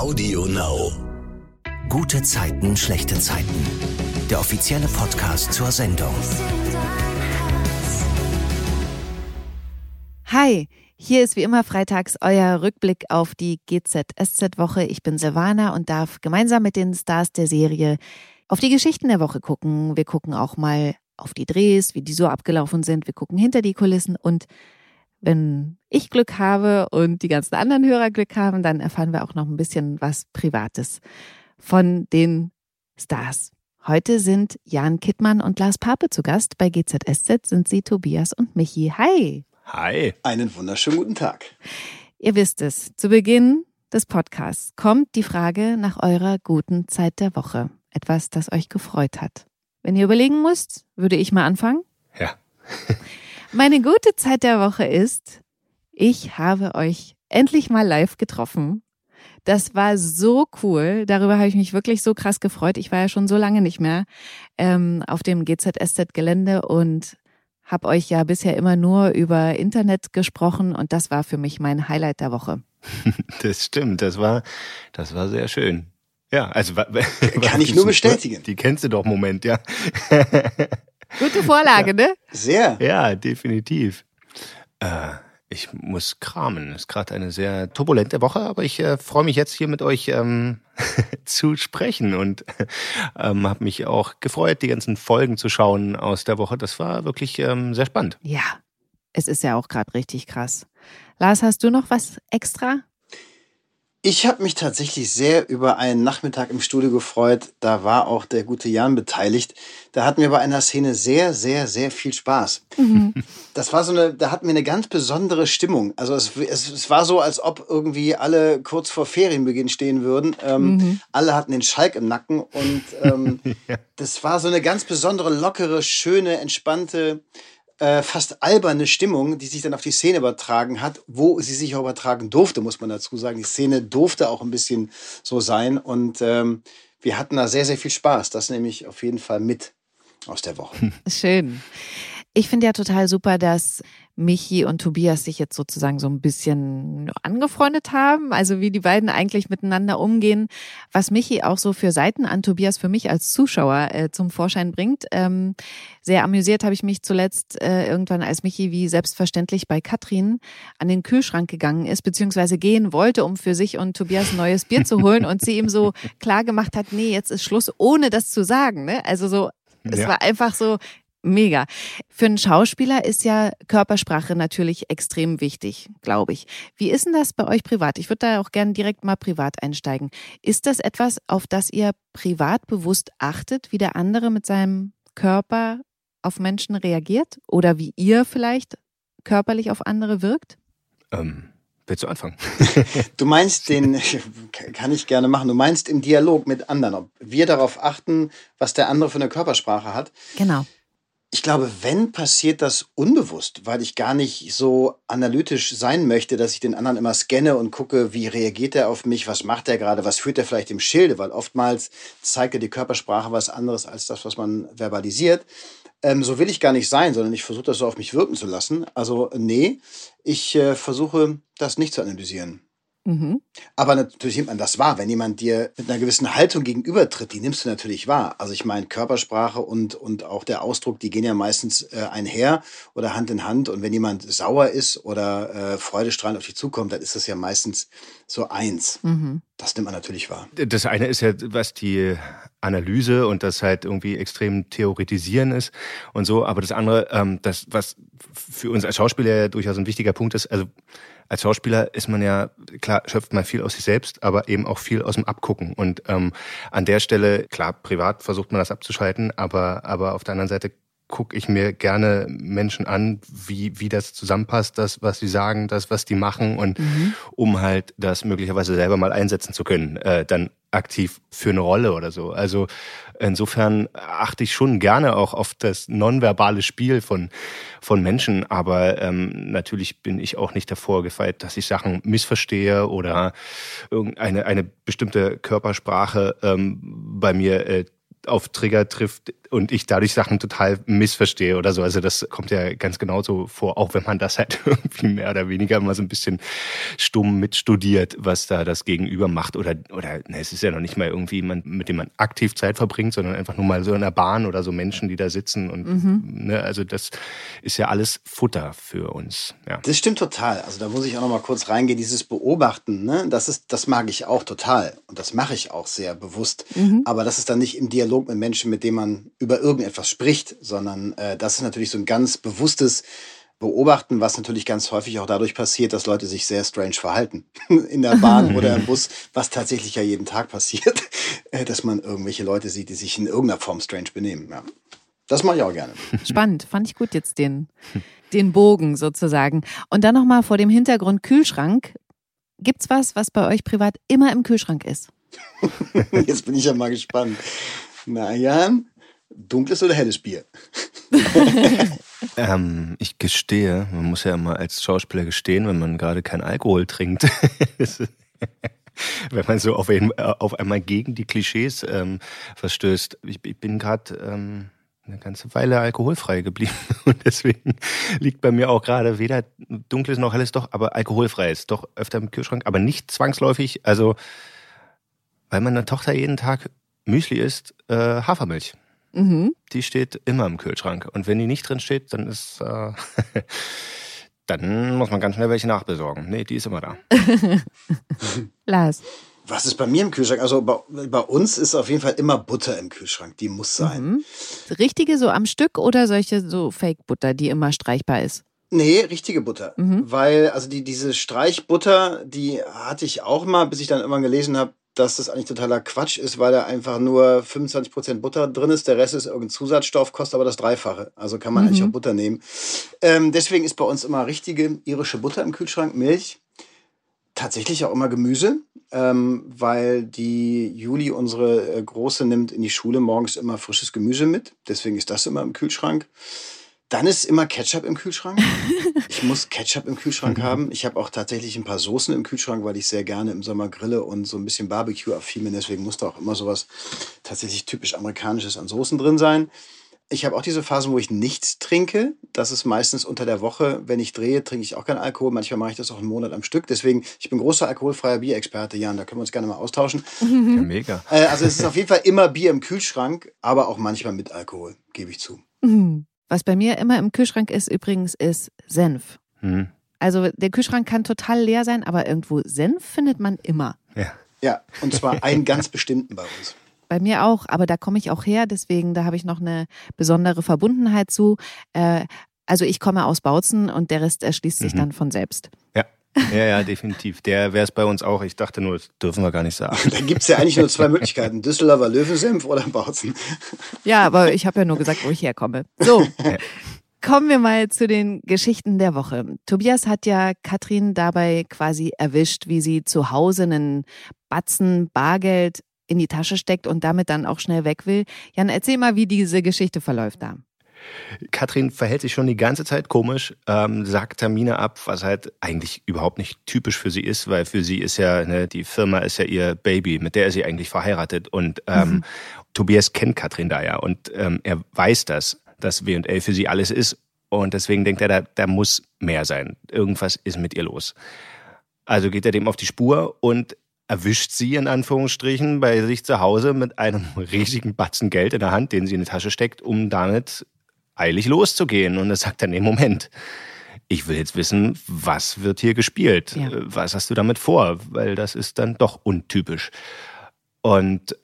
Audio Now. Gute Zeiten, schlechte Zeiten. Der offizielle Podcast zur Sendung. Hi, hier ist wie immer freitags euer Rückblick auf die GZSZ-Woche. Ich bin Silvana und darf gemeinsam mit den Stars der Serie auf die Geschichten der Woche gucken. Wir gucken auch mal auf die Drehs, wie die so abgelaufen sind. Wir gucken hinter die Kulissen und wenn ich Glück habe und die ganzen anderen Hörer Glück haben, dann erfahren wir auch noch ein bisschen was Privates von den Stars. Heute sind Jan Kittmann und Lars Pape zu Gast. Bei GZSZ sind sie Tobias und Michi. Hi. Hi. Einen wunderschönen guten Tag. Ihr wisst es, zu Beginn des Podcasts kommt die Frage nach eurer guten Zeit der Woche. Etwas, das euch gefreut hat. Wenn ihr überlegen müsst, würde ich mal anfangen. Ja. Meine gute Zeit der Woche ist, ich habe euch endlich mal live getroffen. Das war so cool. Darüber habe ich mich wirklich so krass gefreut. Ich war ja schon so lange nicht mehr ähm, auf dem GZSZ-Gelände und habe euch ja bisher immer nur über Internet gesprochen und das war für mich mein Highlight der Woche. Das stimmt. Das war, das war sehr schön. Ja, also kann ich nur bestätigen. Die kennst du doch, Moment, ja. Gute Vorlage, ne? Sehr. Ja, definitiv. Äh, ich muss kramen. Es ist gerade eine sehr turbulente Woche, aber ich äh, freue mich jetzt hier mit euch ähm, zu sprechen und ähm, habe mich auch gefreut, die ganzen Folgen zu schauen aus der Woche. Das war wirklich ähm, sehr spannend. Ja, es ist ja auch gerade richtig krass. Lars, hast du noch was extra? Ich habe mich tatsächlich sehr über einen Nachmittag im Studio gefreut. Da war auch der gute Jan beteiligt. Da hatten wir bei einer Szene sehr, sehr, sehr viel Spaß. Mhm. Das war so eine, da hatten wir eine ganz besondere Stimmung. Also es, es, es war so, als ob irgendwie alle kurz vor Ferienbeginn stehen würden. Ähm, mhm. Alle hatten den Schalk im Nacken und ähm, ja. das war so eine ganz besondere, lockere, schöne, entspannte äh, fast alberne Stimmung, die sich dann auf die Szene übertragen hat, wo sie sich auch übertragen durfte, muss man dazu sagen. Die Szene durfte auch ein bisschen so sein und ähm, wir hatten da sehr, sehr viel Spaß. Das nehme ich auf jeden Fall mit aus der Woche. Schön. Ich finde ja total super, dass Michi und Tobias sich jetzt sozusagen so ein bisschen angefreundet haben, also wie die beiden eigentlich miteinander umgehen, was Michi auch so für Seiten an Tobias für mich als Zuschauer äh, zum Vorschein bringt. Ähm, sehr amüsiert habe ich mich zuletzt äh, irgendwann, als Michi wie selbstverständlich bei Katrin an den Kühlschrank gegangen ist, beziehungsweise gehen wollte, um für sich und Tobias ein neues Bier zu holen und sie ihm so klar gemacht hat, nee, jetzt ist Schluss, ohne das zu sagen. Ne? Also so, es ja. war einfach so, Mega. Für einen Schauspieler ist ja Körpersprache natürlich extrem wichtig, glaube ich. Wie ist denn das bei euch privat? Ich würde da auch gerne direkt mal privat einsteigen. Ist das etwas, auf das ihr privat bewusst achtet, wie der andere mit seinem Körper auf Menschen reagiert? Oder wie ihr vielleicht körperlich auf andere wirkt? Ähm, willst du anfangen? du meinst den, kann ich gerne machen, du meinst im Dialog mit anderen, ob wir darauf achten, was der andere für eine Körpersprache hat? Genau. Ich glaube, wenn passiert das unbewusst, weil ich gar nicht so analytisch sein möchte, dass ich den anderen immer scanne und gucke, wie reagiert er auf mich, was macht er gerade, was führt er vielleicht im Schilde, weil oftmals zeigt er die Körpersprache was anderes als das, was man verbalisiert. Ähm, so will ich gar nicht sein, sondern ich versuche das so auf mich wirken zu lassen. Also nee, ich äh, versuche das nicht zu analysieren. Mhm. Aber natürlich nimmt man das wahr. Wenn jemand dir mit einer gewissen Haltung gegenübertritt, die nimmst du natürlich wahr. Also ich meine, Körpersprache und, und auch der Ausdruck, die gehen ja meistens äh, einher oder Hand in Hand. Und wenn jemand sauer ist oder äh, freudestrahlend auf dich zukommt, dann ist das ja meistens so eins. Mhm. Das nimmt man natürlich wahr. Das eine ist ja, was die Analyse und das halt irgendwie extrem theoretisieren ist und so. Aber das andere, ähm, das, was für uns als Schauspieler ja durchaus ein wichtiger Punkt ist, also als Schauspieler ist man ja, klar, schöpft man viel aus sich selbst, aber eben auch viel aus dem Abgucken. Und ähm, an der Stelle, klar, privat versucht man das abzuschalten, aber, aber auf der anderen Seite gucke ich mir gerne Menschen an, wie, wie das zusammenpasst, das, was sie sagen, das, was die machen und mhm. um halt das möglicherweise selber mal einsetzen zu können, äh, dann aktiv für eine Rolle oder so. Also insofern achte ich schon gerne auch auf das nonverbale Spiel von, von Menschen, aber ähm, natürlich bin ich auch nicht davor gefeit, dass ich Sachen missverstehe oder irgendeine eine bestimmte Körpersprache ähm, bei mir äh, auf Trigger trifft, und ich dadurch Sachen total missverstehe oder so. Also das kommt ja ganz genauso vor, auch wenn man das halt irgendwie mehr oder weniger mal so ein bisschen stumm mitstudiert, was da das Gegenüber macht. Oder, oder ne, es ist ja noch nicht mal irgendwie jemand, mit dem man aktiv Zeit verbringt, sondern einfach nur mal so in der Bahn oder so Menschen, die da sitzen. Und mhm. ne, also das ist ja alles Futter für uns. Ja. Das stimmt total. Also da muss ich auch noch mal kurz reingehen. Dieses Beobachten, ne, das ist, das mag ich auch total. Und das mache ich auch sehr bewusst. Mhm. Aber das ist dann nicht im Dialog mit Menschen, mit denen man über irgendetwas spricht, sondern äh, das ist natürlich so ein ganz bewusstes Beobachten, was natürlich ganz häufig auch dadurch passiert, dass Leute sich sehr strange verhalten. In der Bahn oder im Bus, was tatsächlich ja jeden Tag passiert, äh, dass man irgendwelche Leute sieht, die sich in irgendeiner Form strange benehmen. Ja. Das mache ich auch gerne. Spannend, fand ich gut jetzt den, den Bogen sozusagen. Und dann nochmal vor dem Hintergrund Kühlschrank. Gibt's was, was bei euch privat immer im Kühlschrank ist? Jetzt bin ich ja mal gespannt. Na Jan, dunkles oder helles Bier? ähm, ich gestehe, man muss ja immer als Schauspieler gestehen, wenn man gerade keinen Alkohol trinkt. wenn man so auf, ein, auf, einmal gegen die Klischees ähm, verstößt. Ich, ich bin gerade ähm, eine ganze Weile alkoholfrei geblieben und deswegen liegt bei mir auch gerade weder dunkles noch helles doch, aber alkoholfrei ist doch öfter im Kühlschrank, aber nicht zwangsläufig. Also weil meine Tochter jeden Tag Müsli isst, äh, Hafermilch. Mhm. Die steht immer im Kühlschrank. Und wenn die nicht drin steht, dann ist, äh, dann muss man ganz schnell welche nachbesorgen. Nee, die ist immer da. Lars. Was ist bei mir im Kühlschrank? Also bei, bei, uns ist auf jeden Fall immer Butter im Kühlschrank. Die muss sein. Mhm. Richtige so am Stück oder solche so Fake-Butter, die immer streichbar ist? Nee, richtige Butter. Mhm. Weil, also die, diese Streichbutter, die hatte ich auch mal, bis ich dann irgendwann gelesen habe, dass das eigentlich totaler Quatsch ist, weil da einfach nur 25% Butter drin ist. Der Rest ist irgendein Zusatzstoff, kostet aber das Dreifache. Also kann man mhm. eigentlich auch Butter nehmen. Ähm, deswegen ist bei uns immer richtige irische Butter im Kühlschrank, Milch. Tatsächlich auch immer Gemüse, ähm, weil die Juli, unsere äh, Große, nimmt in die Schule morgens immer frisches Gemüse mit. Deswegen ist das immer im Kühlschrank. Dann ist immer Ketchup im Kühlschrank. Ich muss Ketchup im Kühlschrank mhm. haben. Ich habe auch tatsächlich ein paar Soßen im Kühlschrank, weil ich sehr gerne im Sommer grille und so ein bisschen Barbecue-affin bin. Deswegen muss da auch immer sowas tatsächlich typisch amerikanisches an Soßen drin sein. Ich habe auch diese Phasen, wo ich nichts trinke. Das ist meistens unter der Woche. Wenn ich drehe, trinke ich auch keinen Alkohol. Manchmal mache ich das auch einen Monat am Stück. Deswegen, ich bin großer alkoholfreier Bierexperte, Jan. Da können wir uns gerne mal austauschen. Ja, mega. Äh, also es ist auf jeden Fall immer Bier im Kühlschrank, aber auch manchmal mit Alkohol, gebe ich zu. Mhm. Was bei mir immer im Kühlschrank ist übrigens, ist Senf. Mhm. Also der Kühlschrank kann total leer sein, aber irgendwo Senf findet man immer. Ja, ja und zwar einen ganz bestimmten bei uns. Bei mir auch, aber da komme ich auch her, deswegen da habe ich noch eine besondere Verbundenheit zu. Äh, also ich komme aus Bautzen und der Rest erschließt sich mhm. dann von selbst. Ja. Ja, ja, definitiv. Der wäre es bei uns auch. Ich dachte nur, das dürfen wir gar nicht sagen. da gibt es ja eigentlich nur zwei Möglichkeiten. Düsseldorfer Löwensenf oder Bautzen. Ja, aber ich habe ja nur gesagt, wo ich herkomme. So. Kommen wir mal zu den Geschichten der Woche. Tobias hat ja Katrin dabei quasi erwischt, wie sie zu Hause einen Batzen Bargeld in die Tasche steckt und damit dann auch schnell weg will. Jan, erzähl mal, wie diese Geschichte verläuft da. Katrin verhält sich schon die ganze Zeit komisch, ähm, sagt Termine ab, was halt eigentlich überhaupt nicht typisch für sie ist, weil für sie ist ja, ne, die Firma ist ja ihr Baby, mit der ist sie eigentlich verheiratet. Und ähm, mhm. Tobias kennt Katrin da ja und ähm, er weiß das, dass W&L für sie alles ist. Und deswegen denkt er, da, da muss mehr sein. Irgendwas ist mit ihr los. Also geht er dem auf die Spur und erwischt sie in Anführungsstrichen bei sich zu Hause mit einem riesigen Batzen Geld in der Hand, den sie in die Tasche steckt, um damit eilig loszugehen. Und er sagt dann, nee, Moment, ich will jetzt wissen, was wird hier gespielt? Ja. Was hast du damit vor? Weil das ist dann doch untypisch. Und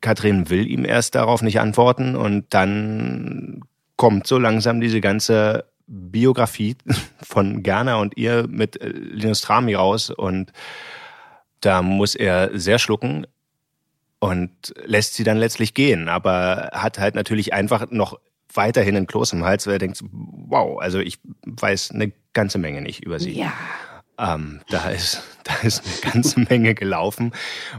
Katrin will ihm erst darauf nicht antworten und dann kommt so langsam diese ganze Biografie von Gerner und ihr mit Linus Trami raus und da muss er sehr schlucken und lässt sie dann letztlich gehen, aber hat halt natürlich einfach noch weiterhin ein Kloß im Hals, weil er denkt, wow, also ich weiß eine ganze Menge nicht über sie. Ja. Ähm, da, ist, da ist eine ganze Menge gelaufen,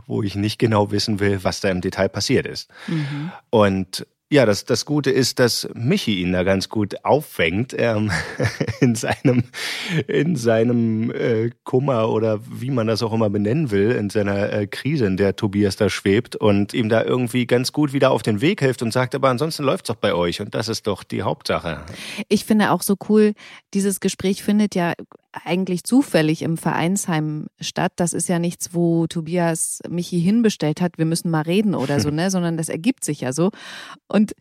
wo ich nicht genau wissen will, was da im Detail passiert ist. Mhm. Und Ja, das, das Gute ist, dass Michi ihn da ganz gut auffängt ähm, in seinem, in seinem äh, Kummer oder wie man das auch immer benennen will, in seiner äh, Krise, in der Tobias da schwebt und ihm da irgendwie ganz gut wieder auf den Weg hilft und sagt, aber ansonsten läuft's doch bei euch und das ist doch die Hauptsache. Ich finde auch so cool, dieses Gespräch findet ja eigentlich zufällig im Vereinsheim statt. Das ist ja nichts, wo Tobias Michi hinbestellt hat, wir müssen mal reden oder so, ne, sondern das ergibt sich ja so. Und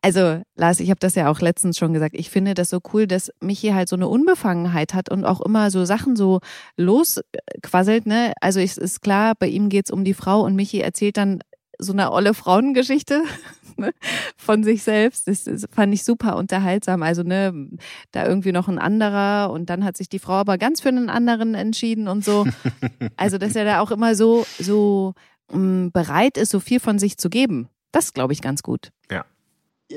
also, Lars, ich habe das ja auch letztens schon gesagt. Ich finde das so cool, dass Michi halt so eine Unbefangenheit hat und auch immer so Sachen so losquasselt, ne? Also, es ist klar, bei ihm geht's um die Frau und Michi erzählt dann so eine olle Frauengeschichte ne, von sich selbst. Das, das fand ich super unterhaltsam. Also, ne, da irgendwie noch ein anderer und dann hat sich die Frau aber ganz für einen anderen entschieden und so. Also, dass er da auch immer so, so mh, mm, bereit ist, so viel von sich zu geben. Das glaube ich ganz gut. Ja.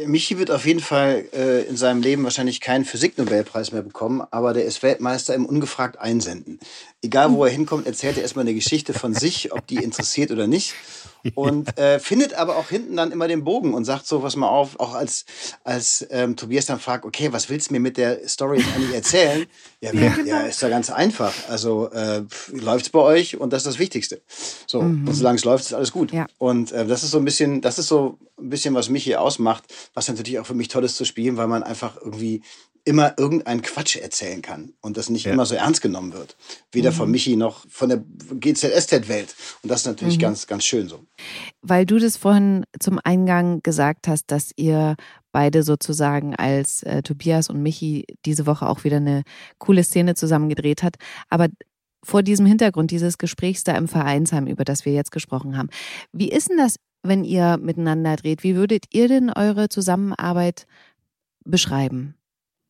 Michi wird auf jeden Fall äh, in seinem Leben wahrscheinlich keinen Physiknobelpreis mehr bekommen, aber der ist Weltmeister im ungefragt Einsenden. Egal wo er hinkommt, erzählt er erstmal eine Geschichte von sich, ob die interessiert oder nicht und äh, findet aber auch hinten dann immer den Bogen und sagt so, was mal auf, auch als, als ähm, Tobias dann fragt, okay, was willst du mir mit der Story jetzt eigentlich erzählen? Ja, ja, ja ist ja ganz einfach. Also äh, läuft's bei euch und das ist das Wichtigste. So, mhm. und solange es läuft, ist alles gut. Ja. Und äh, das ist so ein bisschen, das ist so ein bisschen, was mich hier ausmacht, was natürlich auch für mich toll ist zu spielen, weil man einfach irgendwie immer irgendeinen Quatsch erzählen kann und das nicht ja. immer so ernst genommen wird. Weder mhm. von Michi noch von der GZSZ-Welt. Und das ist natürlich mhm. ganz, ganz schön so. Weil du das vorhin zum Eingang gesagt hast, dass ihr beide sozusagen als äh, Tobias und Michi diese Woche auch wieder eine coole Szene zusammen gedreht hat. Aber vor diesem Hintergrund dieses Gesprächs da im Vereinsheim, über das wir jetzt gesprochen haben, wie ist denn das, wenn ihr miteinander dreht? Wie würdet ihr denn eure Zusammenarbeit beschreiben?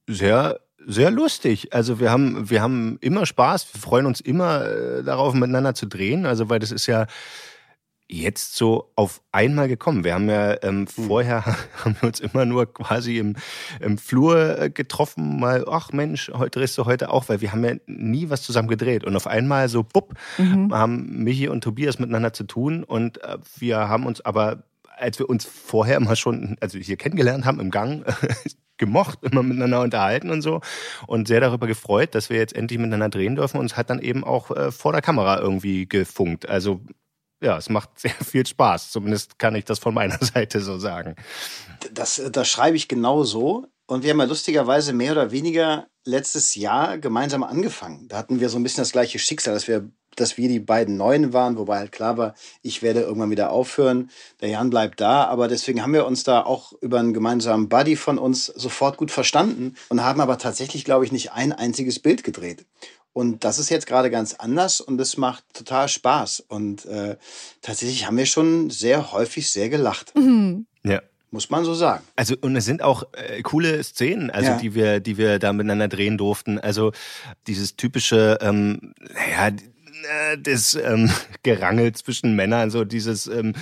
sehr sehr lustig. Also wir haben wir haben immer Spaß. Wir freuen uns immer äh, darauf miteinander zu drehen. Also weil das ist ja jetzt so auf einmal gekommen. Wir haben ja ähm, hm. vorher haben wir uns immer nur quasi im, im Flur äh, getroffen, mal, ach Mensch, heute drehst du heute auch, weil wir haben ja nie was zusammen gedreht. Und auf einmal so, bupp, mhm. haben Michi und Tobias miteinander zu tun und äh, wir haben uns aber als wir uns vorher immer schon, also hier kennengelernt haben im Gang, gemocht, immer miteinander unterhalten und so und sehr darüber gefreut, dass wir jetzt endlich miteinander drehen dürfen und es hat dann eben auch äh, vor der Kamera irgendwie gefunkt. Also ja, es macht sehr viel Spaß. Zumindest kann ich das von meiner Seite so sagen. Das, das schreibe ich genau so. Und wir haben ja lustigerweise mehr oder weniger letztes Jahr gemeinsam angefangen. Da hatten wir so ein bisschen das gleiche Schicksal, dass wir dass wir die beiden Neuen waren, wobei halt klar war, ich werde irgendwann wieder aufhören. Der Jan bleibt da, aber deswegen haben wir uns da auch über einen gemeinsamen Buddy von uns sofort gut verstanden und haben aber tatsächlich, glaube ich, nicht ein einziges Bild gedreht. Und das ist jetzt gerade ganz anders und es macht total Spaß. Und äh, tatsächlich haben wir schon sehr häufig sehr gelacht. Mhm. Ja. Muss man so sagen. Also und es sind auch äh, coole Szenen, also ja. die wir, die wir da miteinander drehen durften. Also dieses typische, ähm, naja, äh, das ähm, Gerangel zwischen Männern, so dieses ähm,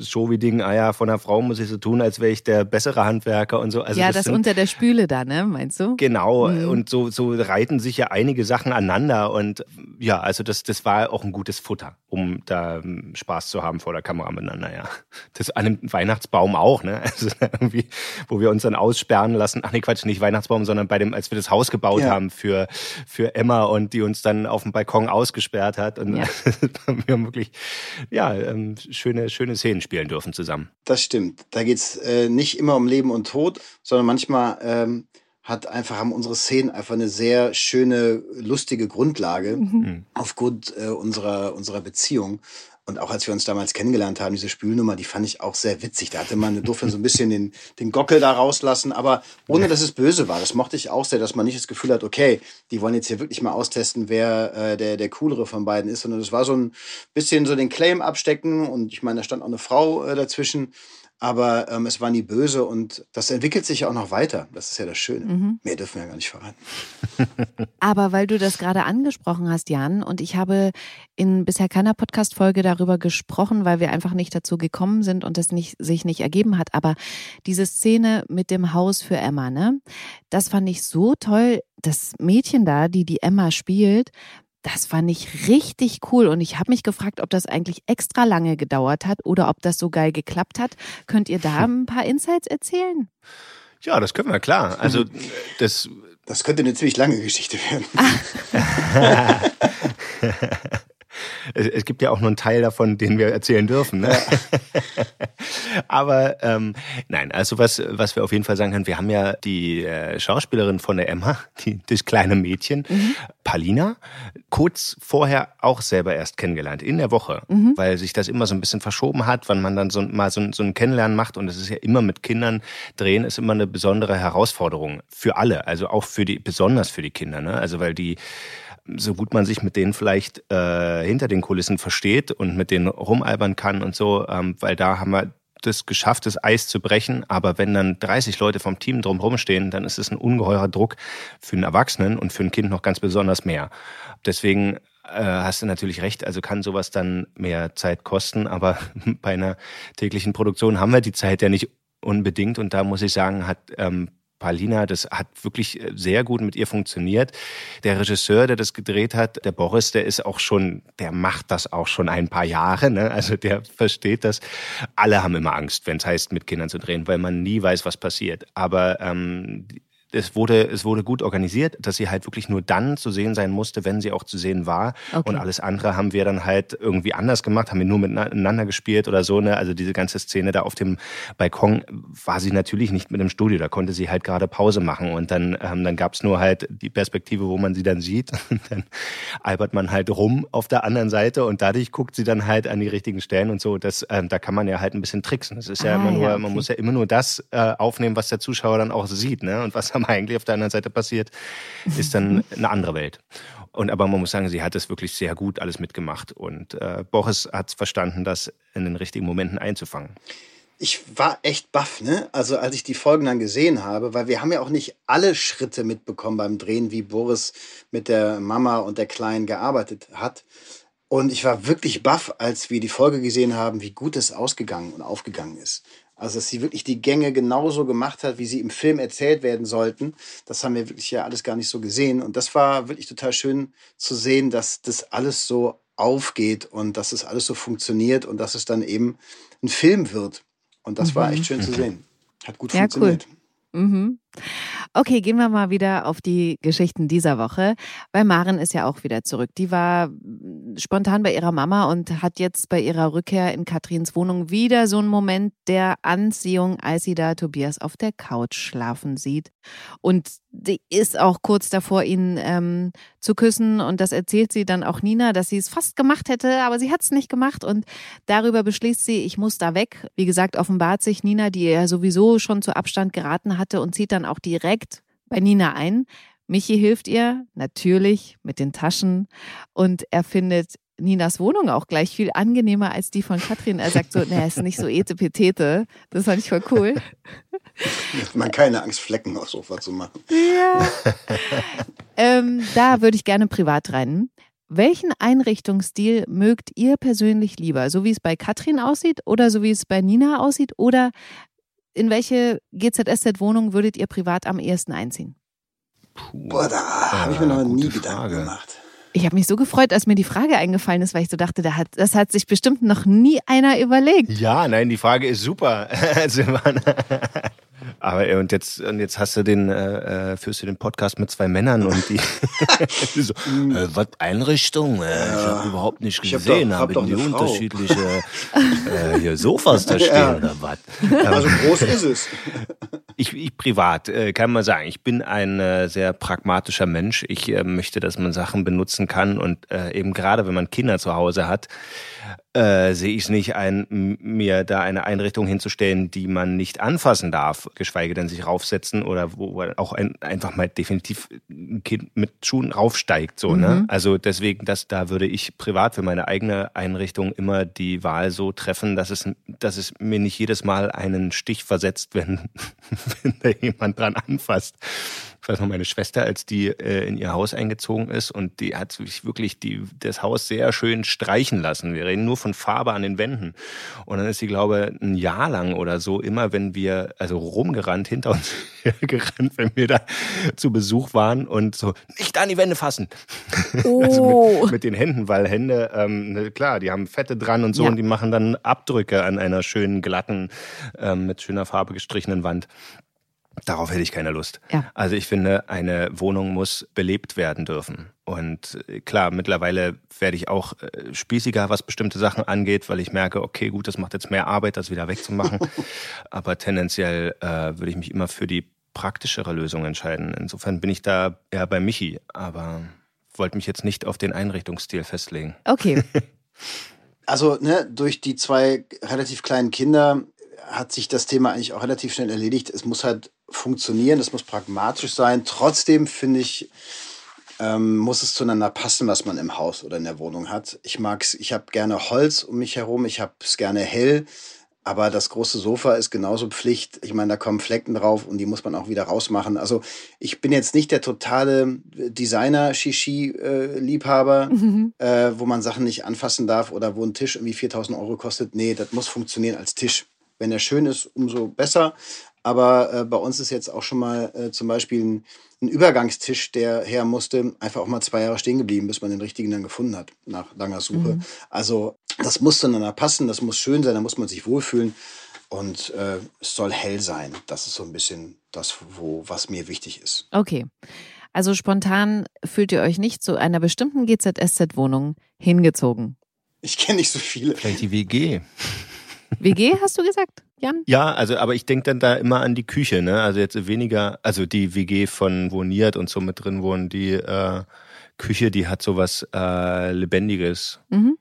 Showy-Ding, ah ja, von einer Frau muss ich so tun, als wäre ich der bessere Handwerker und so. Also ja, das, das sind, unter der Spüle da, ne, meinst du? Genau, mhm. und so, so reiten sich ja einige Sachen aneinander und ja, also das, das war auch ein gutes Futter, um da ähm, Spaß zu haben vor der Kamera miteinander, ja. Das an einem Weihnachtsbaum auch, ne, also irgendwie, wo wir uns dann aussperren lassen, ach nee, Quatsch, nicht Weihnachtsbaum, sondern bei dem, als wir das Haus gebaut ja. haben für, für Emma und die uns dann auf dem Balkon ausgesperrt hat und ja. wir haben wirklich ja, ähm, schöne, schöne Szenen spielen dürfen zusammen. Das stimmt. Da geht es äh, nicht immer um Leben und Tod, sondern manchmal ähm, hat einfach, haben unsere Szenen einfach eine sehr schöne, lustige Grundlage mhm. aufgrund äh, unserer, unserer Beziehung. Und auch als wir uns damals kennengelernt haben, diese Spülnummer, die fand ich auch sehr witzig. Da hatte man, durfte so ein bisschen den, den Gockel da rauslassen, aber ohne, dass es böse war. Das mochte ich auch sehr, dass man nicht das Gefühl hat, okay, die wollen jetzt hier wirklich mal austesten, wer äh, der, der coolere von beiden ist, sondern es war so ein bisschen so den Claim abstecken und ich meine, da stand auch eine Frau äh, dazwischen aber ähm, es war nie böse und das entwickelt sich ja auch noch weiter. Das ist ja das Schöne. Mhm. Mehr dürfen wir ja gar nicht verraten. Aber weil du das gerade angesprochen hast, Jan, und ich habe in bisher keiner Podcast-Folge darüber gesprochen, weil wir einfach nicht dazu gekommen sind und es nicht, sich nicht ergeben hat. Aber diese Szene mit dem Haus für Emma, ne? Das fand ich so toll. Das Mädchen da, die die Emma spielt, Das fand ich richtig cool und ich habe mich gefragt, ob das eigentlich extra lange gedauert hat oder ob das so geil geklappt hat. Könnt ihr da ein paar Insights erzählen? Ja, das können wir, klar. Also das. Das könnte eine ziemlich lange Geschichte werden. es, es, gibt ja auch nur einen Teil davon, den wir erzählen dürfen. Ne? Ja. Aber ähm, nein, also was, was wir auf jeden Fall sagen können, wir haben ja die äh, Schauspielerin von der Emma, die, das kleine Mädchen, mhm. Palina, kurz vorher auch selber erst kennengelernt, in der Woche, mhm. weil sich das immer so ein bisschen verschoben hat, wann man dann so mal so, so ein Kennenlernen macht. Und es ist ja immer mit Kindern drehen, ist immer eine besondere Herausforderung für alle, also auch für die, besonders für die Kinder. Ne? Also weil die so gut man sich mit denen vielleicht äh, hinter den Kulissen versteht und mit denen rumalbern kann und so, ähm, weil da haben wir das geschafft, das Eis zu brechen. Aber wenn dann 30 Leute vom Team drumherum stehen, dann ist es ein ungeheurer Druck für einen Erwachsenen und für ein Kind noch ganz besonders mehr. Deswegen äh, hast du natürlich recht, also kann sowas dann mehr Zeit kosten, aber bei einer täglichen Produktion haben wir die Zeit ja nicht unbedingt und da muss ich sagen, hat ähm, Palina, das hat wirklich äh, sehr gut mit ihr funktioniert. Der Regisseur, der das gedreht hat, der Boris, der ist auch schon, der macht das auch schon ein paar Jahre. Ne? Also der versteht das. Alle haben immer Angst, wenn es heißt, mit Kindern zu drehen, weil man nie weiß, was passiert. Aber ähm, es wurde, es wurde gut organisiert, dass sie halt wirklich nur dann zu sehen sein musste, wenn sie auch zu sehen war. Okay. Und alles andere haben wir dann halt irgendwie anders gemacht, haben wir nur miteinander gespielt oder so. Ne? Also diese ganze Szene da auf dem Balkon war sie natürlich nicht mit im Studio. Da konnte sie halt gerade Pause machen. Und dann, ähm, dann gab es nur halt die Perspektive, wo man sie dann sieht. Und dann albert man halt rum auf der anderen Seite und dadurch guckt sie dann halt an die richtigen Stellen und so. Das, ähm, da kann man ja halt ein bisschen tricksen. Das ist ja ah, immer nur, ja, okay. man muss ja immer nur das äh, aufnehmen, was der Zuschauer dann auch sieht, ne? Und was am eigentlich auf der anderen Seite passiert, ist dann eine andere Welt. Und aber man muss sagen, sie hat es wirklich sehr gut alles mitgemacht und äh, Boris hat es verstanden, das in den richtigen Momenten einzufangen. Ich war echt baff, ne? Also als ich die Folgen dann gesehen habe, weil wir haben ja auch nicht alle Schritte mitbekommen beim Drehen, wie Boris mit der Mama und der Kleinen gearbeitet hat. Und ich war wirklich baff, als wir die Folge gesehen haben, wie gut es ausgegangen und aufgegangen ist. Also, dass sie wirklich die Gänge genauso gemacht hat, wie sie im Film erzählt werden sollten. Das haben wir wirklich ja alles gar nicht so gesehen. Und das war wirklich total schön zu sehen, dass das alles so aufgeht und dass es alles so funktioniert und dass es dann eben ein Film wird. Und das mhm. war echt schön zu sehen. Hat gut ja, funktioniert. Cool. Mhm. Okay, gehen wir mal wieder auf die Geschichten dieser Woche, weil Maren ist ja auch wieder zurück. Die war spontan bei ihrer Mama und hat jetzt bei ihrer Rückkehr in Katrins Wohnung wieder so einen Moment der Anziehung, als sie da Tobias auf der Couch schlafen sieht. Und die ist auch kurz davor, ihn ähm, zu küssen. Und das erzählt sie dann auch Nina, dass sie es fast gemacht hätte, aber sie hat es nicht gemacht. Und darüber beschließt sie, ich muss da weg. Wie gesagt, offenbart sich Nina, die er sowieso schon zu Abstand geraten hatte und zieht dann auch direkt bei Nina ein. Michi hilft ihr natürlich mit den Taschen und er findet Ninas Wohnung auch gleich viel angenehmer als die von Katrin. Er sagt so, naja, ist nicht so etepetete. Das fand ich voll cool. Man keine Angst, Flecken aufs Sofa zu machen. Ja. ähm, da würde ich gerne privat rein. Welchen Einrichtungsstil mögt ihr persönlich lieber? So wie es bei Katrin aussieht oder so wie es bei Nina aussieht? Oder in welche GZSZ-Wohnung würdet ihr privat am ehesten einziehen? Puh, Boah, da habe ich mir noch nie Gedanken Frage. gemacht. Ich habe mich so gefreut, als mir die Frage eingefallen ist, weil ich so dachte, da hat, das hat sich bestimmt noch nie einer überlegt. Ja, nein, die Frage ist super. Aber und jetzt und jetzt hast du den äh, äh, führst du den Podcast mit zwei Männern und die so, äh, was Einrichtung? Äh, ja. Ich habe überhaupt nicht gesehen, habe hab die unterschiedliche äh, hier Sofas da stehen ja. oder was? Also groß ist es. Ich, ich privat äh, kann man sagen, ich bin ein äh, sehr pragmatischer Mensch. Ich äh, möchte, dass man Sachen benutzen kann und äh, eben gerade wenn man Kinder zu Hause hat, äh, sehe ich es nicht ein, mir da eine Einrichtung hinzustellen, die man nicht anfassen darf, geschweige denn sich raufsetzen oder wo auch ein, einfach mal definitiv ein Kind mit Schuhen raufsteigt. So, ne? mhm. ne? Also deswegen, das, da würde ich privat für meine eigene Einrichtung immer die Wahl so treffen, dass es, dass es mir nicht jedes Mal einen Stich versetzt, wenn, wenn da jemand dran anfasst. Ich weiß noch, meine Schwester, als die äh, in ihr Haus eingezogen ist und die hat sich wirklich die, das Haus sehr schön streichen lassen. Wir reden nur von Farbe an den Wänden. Und dann ist sie, glaube ich, ein Jahr lang oder so, immer wenn wir, also rumgerannt, hinter uns gerannt, wenn wir da zu Besuch waren und so, nicht an die Wände fassen. Oh. also mit, mit, den Händen, weil Hände, ähm, ne, klar, die haben Fette dran und so Ja. und die machen dann Abdrücke an einer schönen, glatten, ähm, mit schöner Farbe gestrichenen Wand. Darauf hätte ich keine Lust. Ja. Also ich finde, eine Wohnung muss belebt werden dürfen. Und äh, klar, mittlerweile werde ich auch äh, spießiger, was bestimmte Sachen angeht, weil ich merke, okay, gut, das macht jetzt mehr Arbeit, das wieder wegzumachen. Aber tendenziell äh, würde ich mich immer für die praktischere Lösung entscheiden. Insofern bin ich da eher bei Michi, aber wollte mich jetzt nicht auf den Einrichtungsstil festlegen. Okay. Also, ne, durch die zwei relativ kleinen Kinder hat sich das Thema eigentlich auch relativ schnell erledigt. Es muss halt funktionieren, es muss pragmatisch sein. Trotzdem finde ich, ähm, muss es zueinander passen, was man im Haus oder in der Wohnung hat. Ich mag's, ich habe gerne Holz um mich herum, ich habe es gerne hell, aber das große Sofa ist genauso Pflicht. Ich meine, da kommen Flecken drauf und die muss man auch wieder rausmachen. Also ich bin jetzt nicht der totale Designer-Shishi-Liebhaber, äh, wo man Sachen nicht anfassen darf oder wo ein Tisch irgendwie 4000 Euro kostet. Nee, das muss funktionieren als Tisch. Wenn er schön ist, umso besser. Aber äh, bei uns ist jetzt auch schon mal äh, zum Beispiel ein, ein Übergangstisch, der her musste, einfach auch mal zwei Jahre stehen geblieben, bis man den richtigen dann gefunden hat, nach langer Suche. Also das muss zueinander passen, das muss schön sein, da muss man sich wohlfühlen. Und äh, es soll hell sein. Das ist so ein bisschen das, wo, was mir wichtig ist. Okay. Also spontan fühlt ihr euch nicht zu einer bestimmten GZSZ-Wohnung hingezogen. Ich kenne nicht so viele. Vielleicht die WG. WG hast du gesagt, Jan? Ja, also aber ich denke dann da immer an die Küche, ne? Also jetzt weniger, also die WG von wo Niert und so mit drin wohnen, die äh, Küche, die hat sowas äh, Lebendiges. Mhm.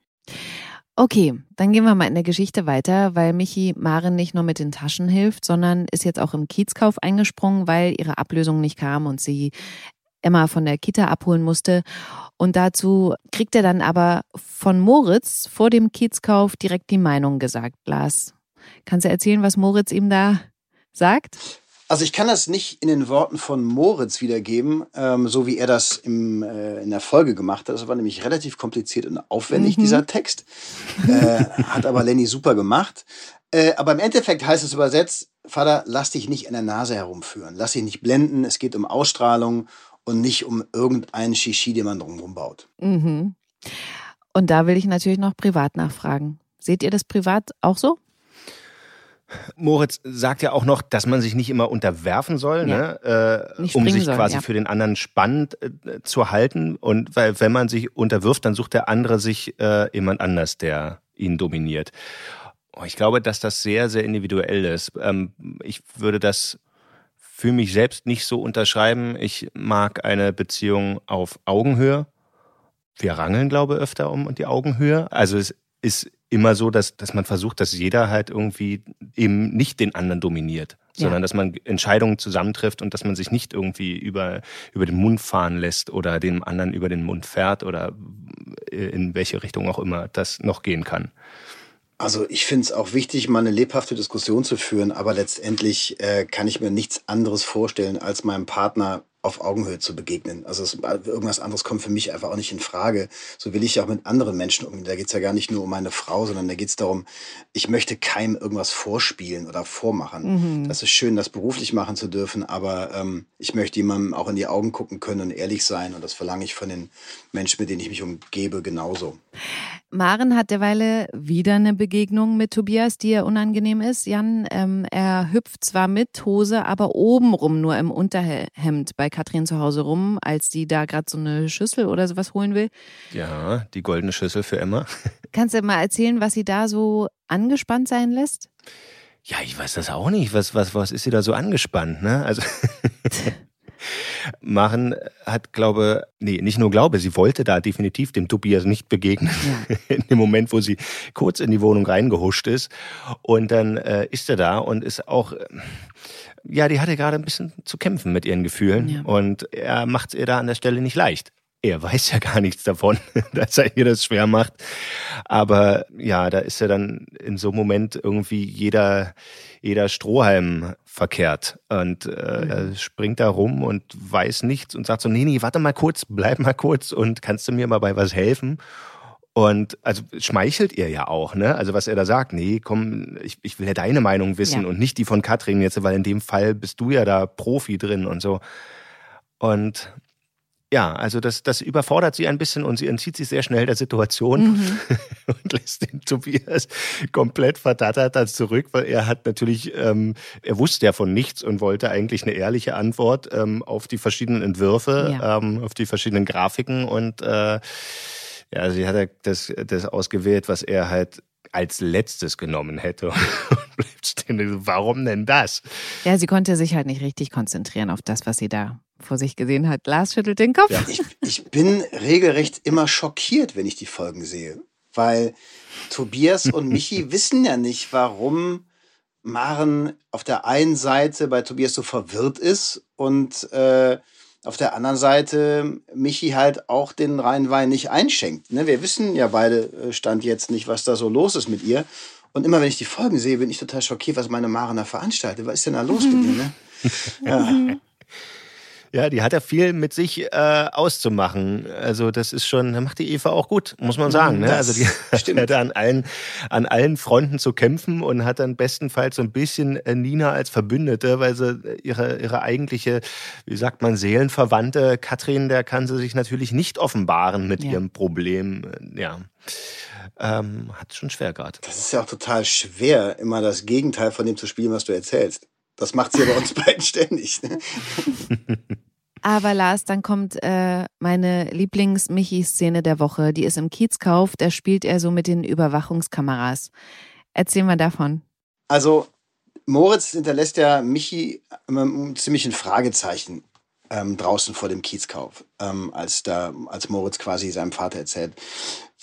Okay, dann gehen wir mal in der Geschichte weiter, weil Michi Maren nicht nur mit den Taschen hilft, sondern ist jetzt auch im Kiezkauf eingesprungen, weil ihre Ablösung nicht kam und sie Emma von der Kita abholen musste. Und dazu kriegt er dann aber von Moritz vor dem Kiezkauf direkt die Meinung gesagt. Lars, kannst du erzählen, was Moritz ihm da sagt? Also ich kann das nicht in den Worten von Moritz wiedergeben, ähm, so wie er das im, äh, in der Folge gemacht hat. Das war nämlich relativ kompliziert und aufwendig, Mhm. dieser Text. Äh, hat aber Lenny super gemacht. Äh, aber im Endeffekt heißt es übersetzt, Vater, lass dich nicht in der Nase herumführen. Lass dich nicht blenden. Es geht um Ausstrahlung und nicht um irgendeinen Shishi, den man drumherum baut. Mhm. Und da will ich natürlich noch privat nachfragen. Seht ihr das privat auch so? Moritz sagt ja auch noch, dass man sich nicht immer unterwerfen soll, Ja. ne? äh, um sich soll, quasi ja. für den anderen spannend äh, zu halten. Und weil wenn man sich unterwirft, dann sucht der andere sich äh, jemand anders, der ihn dominiert. Oh, ich glaube, dass das sehr, sehr individuell ist. Ähm, ich würde das für mich selbst nicht so unterschreiben. Ich mag eine Beziehung auf Augenhöhe. Wir rangeln, glaube ich, öfter um die Augenhöhe. Also es ist immer so, dass, dass man versucht, dass jeder halt irgendwie eben nicht den anderen dominiert, Ja. sondern dass man Entscheidungen zusammentrifft und dass man sich nicht irgendwie über, über den Mund fahren lässt oder dem anderen über den Mund fährt oder in welche Richtung auch immer das noch gehen kann. Also ich finde es auch wichtig, mal eine lebhafte Diskussion zu führen, aber letztendlich äh, kann ich mir nichts anderes vorstellen, als meinem Partner auf Augenhöhe zu begegnen. Also es, irgendwas anderes kommt für mich einfach auch nicht in Frage. So will ich ja auch mit anderen Menschen umgehen. Da geht es ja gar nicht nur um meine Frau, sondern da geht es darum, ich möchte keinem irgendwas vorspielen oder vormachen. Das ist schön, das beruflich machen zu dürfen, aber ähm, ich möchte jemandem auch in die Augen gucken können und ehrlich sein. Und das verlange ich von den Menschen, mit denen ich mich umgebe, genauso. Maren hat derweile wieder eine Begegnung mit Tobias, die ihr unangenehm ist. Jan, ähm, er hüpft zwar mit Hose, aber obenrum nur im Unterhemd bei Katrin zu Hause rum, als die da gerade so eine Schüssel oder sowas holen will. Ja, die goldene Schüssel für Emma. Kannst du mal erzählen, was sie da so angespannt sein lässt? Ja, ich weiß das auch nicht. Was, was, was ist sie da so angespannt, ne? Also. Maren hat, glaube, nee, nicht nur glaube, sie wollte da definitiv dem Tobias nicht begegnen. In dem Moment, wo sie kurz in die Wohnung reingehuscht ist. Und dann äh, ist er da und ist auch, äh, ja, die hatte gerade ein bisschen zu kämpfen mit ihren Gefühlen. Ja. Und er macht es ihr da an der Stelle nicht leicht. er weiß ja gar nichts davon, dass er ihr das schwer macht. Aber ja, da ist ja dann in so einem Moment irgendwie jeder, jeder Strohhalm verkehrt. Und äh, er mhm. springt da rum und weiß nichts und sagt so, nee, nee, warte mal kurz, bleib mal kurz und kannst du mir mal bei was helfen? Und also schmeichelt ihr ja auch, ne? Also was er da sagt, nee, komm, ich, ich will ja deine Meinung wissen ja. und nicht die von Katrin jetzt, weil in dem Fall bist du ja da Profi drin und so. Und ja, also das, das überfordert sie ein bisschen und sie entzieht sich sehr schnell der Situation mhm. und lässt den Tobias komplett verdattert dann zurück, weil er hat natürlich, ähm, er wusste ja von nichts und wollte eigentlich eine ehrliche Antwort ähm, auf die verschiedenen Entwürfe, ja. ähm, auf die verschiedenen Grafiken und äh, ja, sie hat das, das ausgewählt, was er halt als letztes genommen hätte. Und bleibt stehen. Warum denn das? Ja, sie konnte sich halt nicht richtig konzentrieren auf das, was sie da vor sich gesehen hat. Lars schüttelt den Kopf. Ja, ich, ich bin regelrecht immer schockiert, wenn ich die Folgen sehe. Weil Tobias und Michi wissen ja nicht, warum Maren auf der einen Seite bei Tobias so verwirrt ist und äh, auf der anderen Seite Michi halt auch den Rheinwein nicht einschenkt. Ne? Wir wissen ja beide äh, Stand jetzt nicht, was da so los ist mit ihr. Und immer wenn ich die Folgen sehe, bin ich total schockiert, was meine Maren da veranstaltet. Was ist denn da los mit ihr? Ne? Ja. Ja, die hat ja viel mit sich äh, auszumachen. Also das ist schon, da macht die Eva auch gut, muss man sagen. Ne? Also die stimmt. hat an allen, an allen Fronten zu kämpfen und hat dann bestenfalls so ein bisschen äh, Nina als Verbündete, weil sie ihre, ihre eigentliche, wie sagt man, Seelenverwandte Katrin, der kann sie sich natürlich nicht offenbaren mit ja. ihrem Problem. Ja. Ähm, hat schon schwer gerade. Das ist ja auch total schwer, immer das Gegenteil von dem zu spielen, was du erzählst. Das macht sie ja bei uns beiden ständig. Ne? Aber Lars, dann kommt äh, meine Lieblings-Michi-Szene der Woche. Die ist im Kiezkauf. Da spielt er so mit den Überwachungskameras. Erzähl mal davon. Also, Moritz hinterlässt ja Michi immer ziemlich ein Fragezeichen ähm, draußen vor dem Kiezkauf, ähm, als, da, als Moritz quasi seinem Vater erzählt,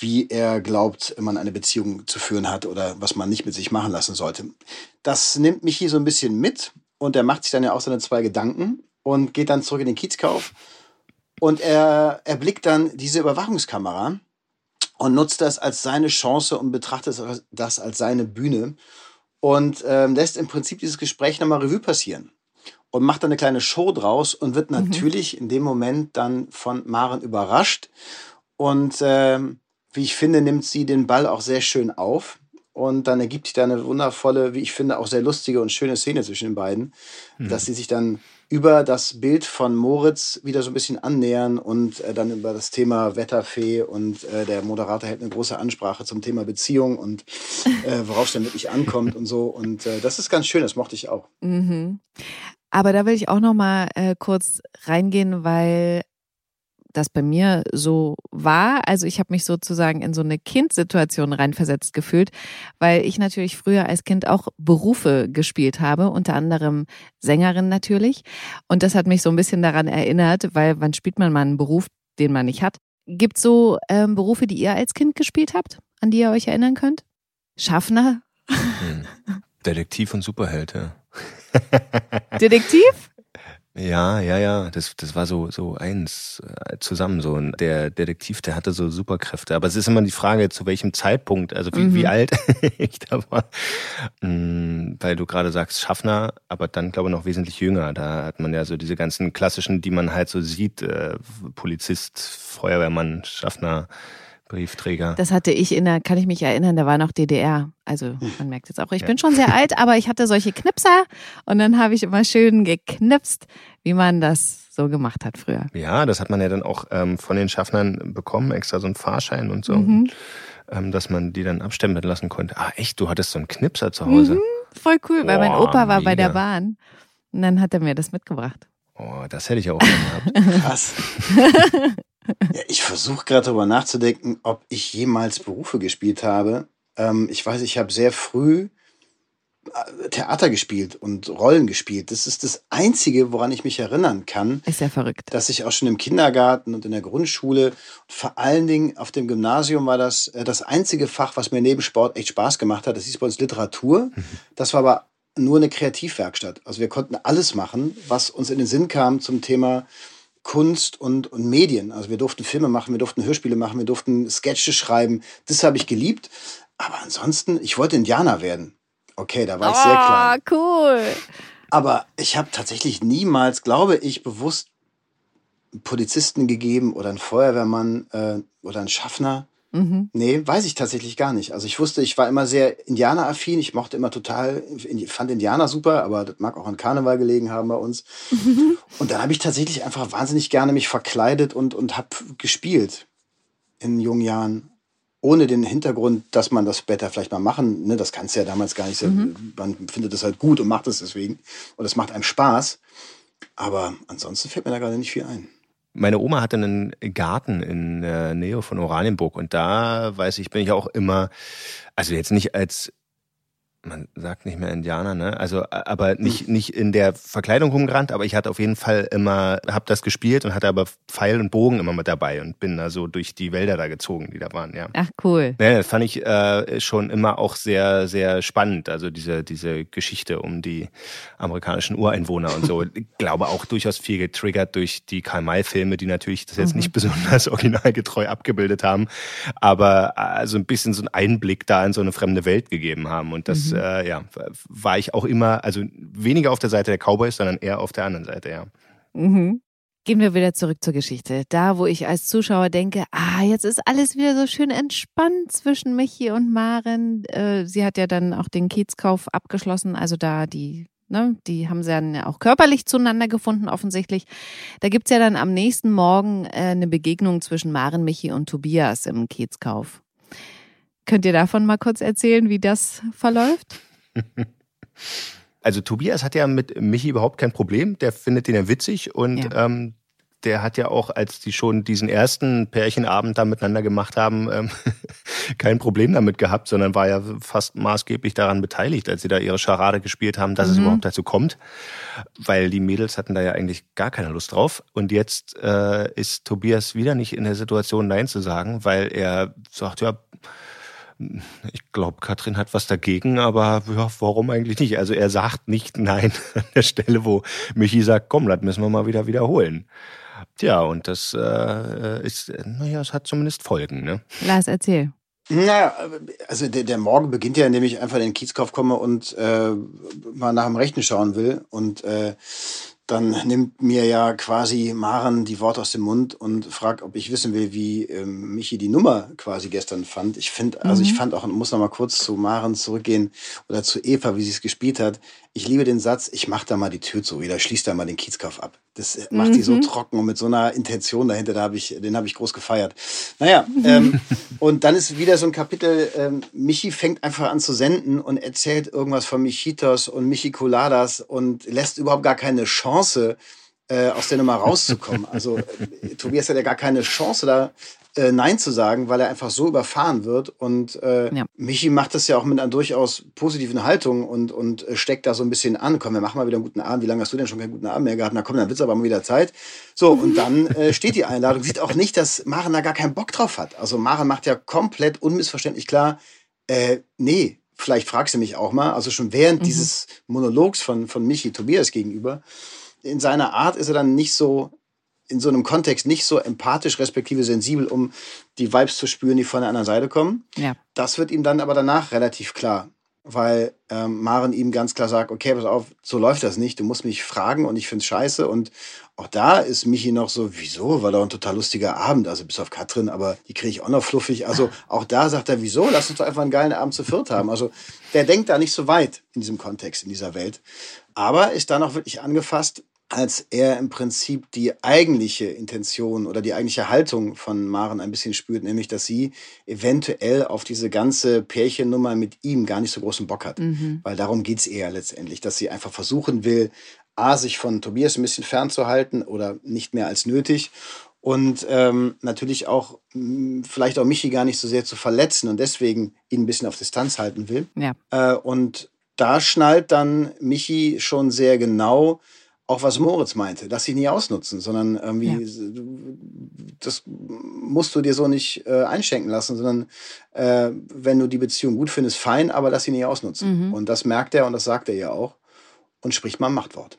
wie er glaubt, man eine Beziehung zu führen hat oder was man nicht mit sich machen lassen sollte. Das nimmt Michi so ein bisschen mit und er macht sich dann ja auch seine zwei Gedanken und geht dann zurück in den Kiezkauf. Und er erblickt dann diese Überwachungskamera und nutzt das als seine Chance und betrachtet das als seine Bühne und ähm, lässt im Prinzip dieses Gespräch nochmal Revue passieren und macht dann eine kleine Show draus und wird mhm. natürlich mhm. in dem Moment dann von Maren überrascht. Und ähm, wie ich finde, nimmt sie den Ball auch sehr schön auf. Und dann ergibt sich da eine wundervolle, wie ich finde, auch sehr lustige und schöne Szene zwischen den beiden, mhm. dass sie sich dann über das Bild von Moritz wieder so ein bisschen annähern und äh, dann über das Thema Wetterfee und äh, der Moderator hält eine große Ansprache zum Thema Beziehung und äh, worauf es dann wirklich ankommt und so. Und äh, das ist ganz schön, das mochte ich auch. Mhm. Aber da will ich auch noch mal äh, kurz reingehen, weil das bei mir so war. Also ich habe mich sozusagen in so eine Kindsituation reinversetzt gefühlt, weil ich natürlich früher als Kind auch Berufe gespielt habe, unter anderem Sängerin natürlich. Und das hat mich so ein bisschen daran erinnert, weil wann spielt man mal einen Beruf, den man nicht hat? Gibt es so ähm, Berufe, die ihr als Kind gespielt habt, an die ihr euch erinnern könnt? Schaffner? Hm. Detektiv und Superheld, ja. Detektiv? Ja, ja, ja, das, das war so, so eins äh, zusammen so. Und der Detektiv, der hatte so Superkräfte. Aber es ist immer die Frage, zu welchem Zeitpunkt, also wie, mhm. wie alt ich da war. Mhm, weil du gerade sagst, Schaffner, aber dann glaube ich noch wesentlich jünger. Da hat man ja so diese ganzen klassischen, die man halt so sieht, äh, Polizist, Feuerwehrmann, Schaffner, Briefträger. Das hatte ich in der, kann ich mich erinnern, da war noch DDR. Also man merkt jetzt auch, ich ja. bin schon sehr alt, aber ich hatte solche Knipser und dann habe ich immer schön geknipst, wie man das so gemacht hat früher. Ja, das hat man ja dann auch ähm, von den Schaffnern bekommen, extra so einen Fahrschein und so, mhm. ähm, dass man die dann abstempeln lassen konnte. Ah, echt, du hattest so einen Knipser zu Hause? Mhm, voll cool, weil mein Opa war mega. bei der Bahn und dann hat er mir das mitgebracht. Oh, das hätte ich auch gehabt. Krass. Ja, ich versuche gerade darüber nachzudenken, ob ich jemals Berufe gespielt habe. Ähm, ich weiß, ich habe sehr früh äh, Theater gespielt und Rollen gespielt. Das ist das Einzige, woran ich mich erinnern kann. Ist ja verrückt. Dass ich auch schon im Kindergarten und in der Grundschule und vor allen Dingen auf dem Gymnasium war das äh, das einzige Fach, was mir neben Sport echt Spaß gemacht hat. Das hieß bei uns Literatur. Mhm. Das war aber nur eine Kreativwerkstatt. Also wir konnten alles machen, was uns in den Sinn kam zum Thema Kunst und, und Medien. Also wir durften Filme machen, wir durften Hörspiele machen, wir durften Sketche schreiben. Das habe ich geliebt. Aber ansonsten, ich wollte Indianer werden. Okay, da war ich oh, sehr klein. cool. Aber ich habe tatsächlich niemals, glaube ich, bewusst Polizisten gegeben oder einen Feuerwehrmann äh, oder einen Schaffner. Mhm. Nee, weiß ich tatsächlich gar nicht. Also ich wusste, ich war immer sehr Indianeraffin. Ich mochte immer total, fand Indianer super, aber das mag auch an Karneval gelegen haben bei uns. Mhm. Und dann habe ich tatsächlich einfach wahnsinnig gerne mich verkleidet und, und habe gespielt in jungen Jahren. Ohne den Hintergrund, dass man das später vielleicht mal machen, ne, das kannst du ja damals gar nicht. Mhm. Man findet das halt gut und macht es deswegen. Und es macht einem Spaß. Aber ansonsten fällt mir da gerade nicht viel ein. Meine Oma hatte einen Garten in der Nähe von Oranienburg und da weiß ich, bin ich auch immer, also jetzt nicht als man sagt nicht mehr Indianer, ne? Also, aber nicht hm. nicht in der Verkleidung rumgerannt, aber ich hatte auf jeden Fall immer, hab das gespielt und hatte aber Pfeil und Bogen immer mit dabei und bin da so durch die Wälder da gezogen, die da waren, ja. Ach cool. Ja, das fand ich äh, schon immer auch sehr sehr spannend, also diese diese Geschichte um die amerikanischen Ureinwohner und so. ich glaube auch durchaus viel getriggert durch die Karl-May-Filme, die natürlich das jetzt mhm. nicht besonders originalgetreu abgebildet haben, aber also ein bisschen so einen Einblick da in so eine fremde Welt gegeben haben und das mhm. Äh, ja, war ich auch immer, also weniger auf der Seite der Cowboys, sondern eher auf der anderen Seite, ja. Mhm. Gehen wir wieder zurück zur Geschichte. Da, wo ich als Zuschauer denke, ah, jetzt ist alles wieder so schön entspannt zwischen Michi und Maren. Äh, sie hat ja dann auch den Kiezkauf abgeschlossen, also da die Ne, die haben sie dann ja auch körperlich zueinander gefunden, offensichtlich. Da gibt's ja dann am nächsten Morgen äh, eine Begegnung zwischen Maren, Michi und Tobias im Kiezkauf. Könnt ihr davon mal kurz erzählen, wie das verläuft? Also Tobias hat ja mit Michi überhaupt kein Problem. Der findet den ja witzig und ja. ähm, der hat ja auch, als die schon diesen ersten Pärchenabend da miteinander gemacht haben, ähm, kein Problem damit gehabt, sondern war ja fast maßgeblich daran beteiligt, als sie da ihre Scharade gespielt haben, dass mhm. es überhaupt dazu kommt. Weil die Mädels hatten da ja eigentlich gar keine Lust drauf. Und jetzt äh, ist Tobias wieder nicht in der Situation, Nein zu sagen, weil er sagt, ja, ich glaube, Katrin hat was dagegen, aber ja, warum eigentlich nicht? Also er sagt nicht nein an der Stelle, wo Michi sagt, komm, das müssen wir mal wieder wiederholen. Tja, und das äh, ist, naja, es hat zumindest Folgen, ne? Lars, erzähl. Naja, also der, der Morgen beginnt ja, indem ich einfach in den Kiezkauf komme und äh, mal nach dem Rechten schauen will. Und äh, dann nimmt mir ja quasi Maren die Worte aus dem Mund und fragt, ob ich wissen will, wie ähm, Michi die Nummer quasi gestern fand. Ich finde, also ich mhm. fand auch, muss noch mal kurz zu Maren zurückgehen oder zu Eva, wie sie es gespielt hat. Ich liebe den Satz, ich mach da mal die Tür zu oder schließ da mal den Kiezkauf ab. Das macht mhm. die so mhm. trocken und mit so einer Intention dahinter, da hab ich, den habe ich groß gefeiert. Naja, ähm, und dann ist wieder so ein Kapitel, ähm, Michi fängt einfach an zu senden und erzählt irgendwas von Michitos und Michicoladas und lässt überhaupt gar keine Chance, äh, aus der Nummer rauszukommen. Also äh, Tobias hat ja gar keine Chance da äh, Nein zu sagen, weil er einfach so überfahren wird. Und äh, ja. Michi macht das ja auch mit einer durchaus positiven Haltung und, und äh, steckt da so ein bisschen an. Komm, wir machen mal wieder einen guten Abend. Wie lange hast du denn schon keinen guten Abend mehr gehabt? Na komm, dann wird's aber mal wieder Zeit. So, und dann äh, steht die Einladung. Sieht auch nicht, dass Maren da gar keinen Bock drauf hat. Also Maren macht ja komplett unmissverständlich klar, äh, nee, vielleicht fragst du mich auch mal, also schon während mhm. dieses Monologs von, von Michi Tobias gegenüber, in seiner Art ist er dann nicht so in so einem Kontext nicht so empathisch, respektive sensibel, um die Vibes zu spüren, die von der anderen Seite kommen. Ja. Das wird ihm dann aber danach relativ klar, weil ähm, Maren ihm ganz klar sagt, okay, pass auf, so läuft das nicht, du musst mich fragen und ich find's scheiße und auch da ist Michi noch so, wieso, war doch ein total lustiger Abend, also bis auf Katrin, aber die kriege ich auch noch fluffig. Also auch da sagt er, wieso, lass uns doch einfach einen geilen Abend zu viert haben. Also der denkt da nicht so weit in diesem Kontext, in dieser Welt. Aber ist dann auch wirklich angefasst, als er im Prinzip die eigentliche Intention oder die eigentliche Haltung von Maren ein bisschen spürt, nämlich dass sie eventuell auf diese ganze Pärchennummer mit ihm gar nicht so großen Bock hat. Mhm. Weil darum geht's eher letztendlich, dass sie einfach versuchen will, A, sich von Tobias ein bisschen fernzuhalten oder nicht mehr als nötig und ähm, natürlich auch mh, vielleicht auch Michi gar nicht so sehr zu verletzen und deswegen ihn ein bisschen auf Distanz halten will. Ja. Äh, und da schnallt dann Michi schon sehr genau, auch was Moritz meinte, dass sie nie ausnutzen, sondern irgendwie, ja. das musst du dir so nicht äh, einschenken lassen, sondern äh, wenn du die Beziehung gut findest, fein, aber lass sie nie ausnutzen. Mhm. Und das merkt er und das sagt er ja auch und spricht mal ein Machtwort.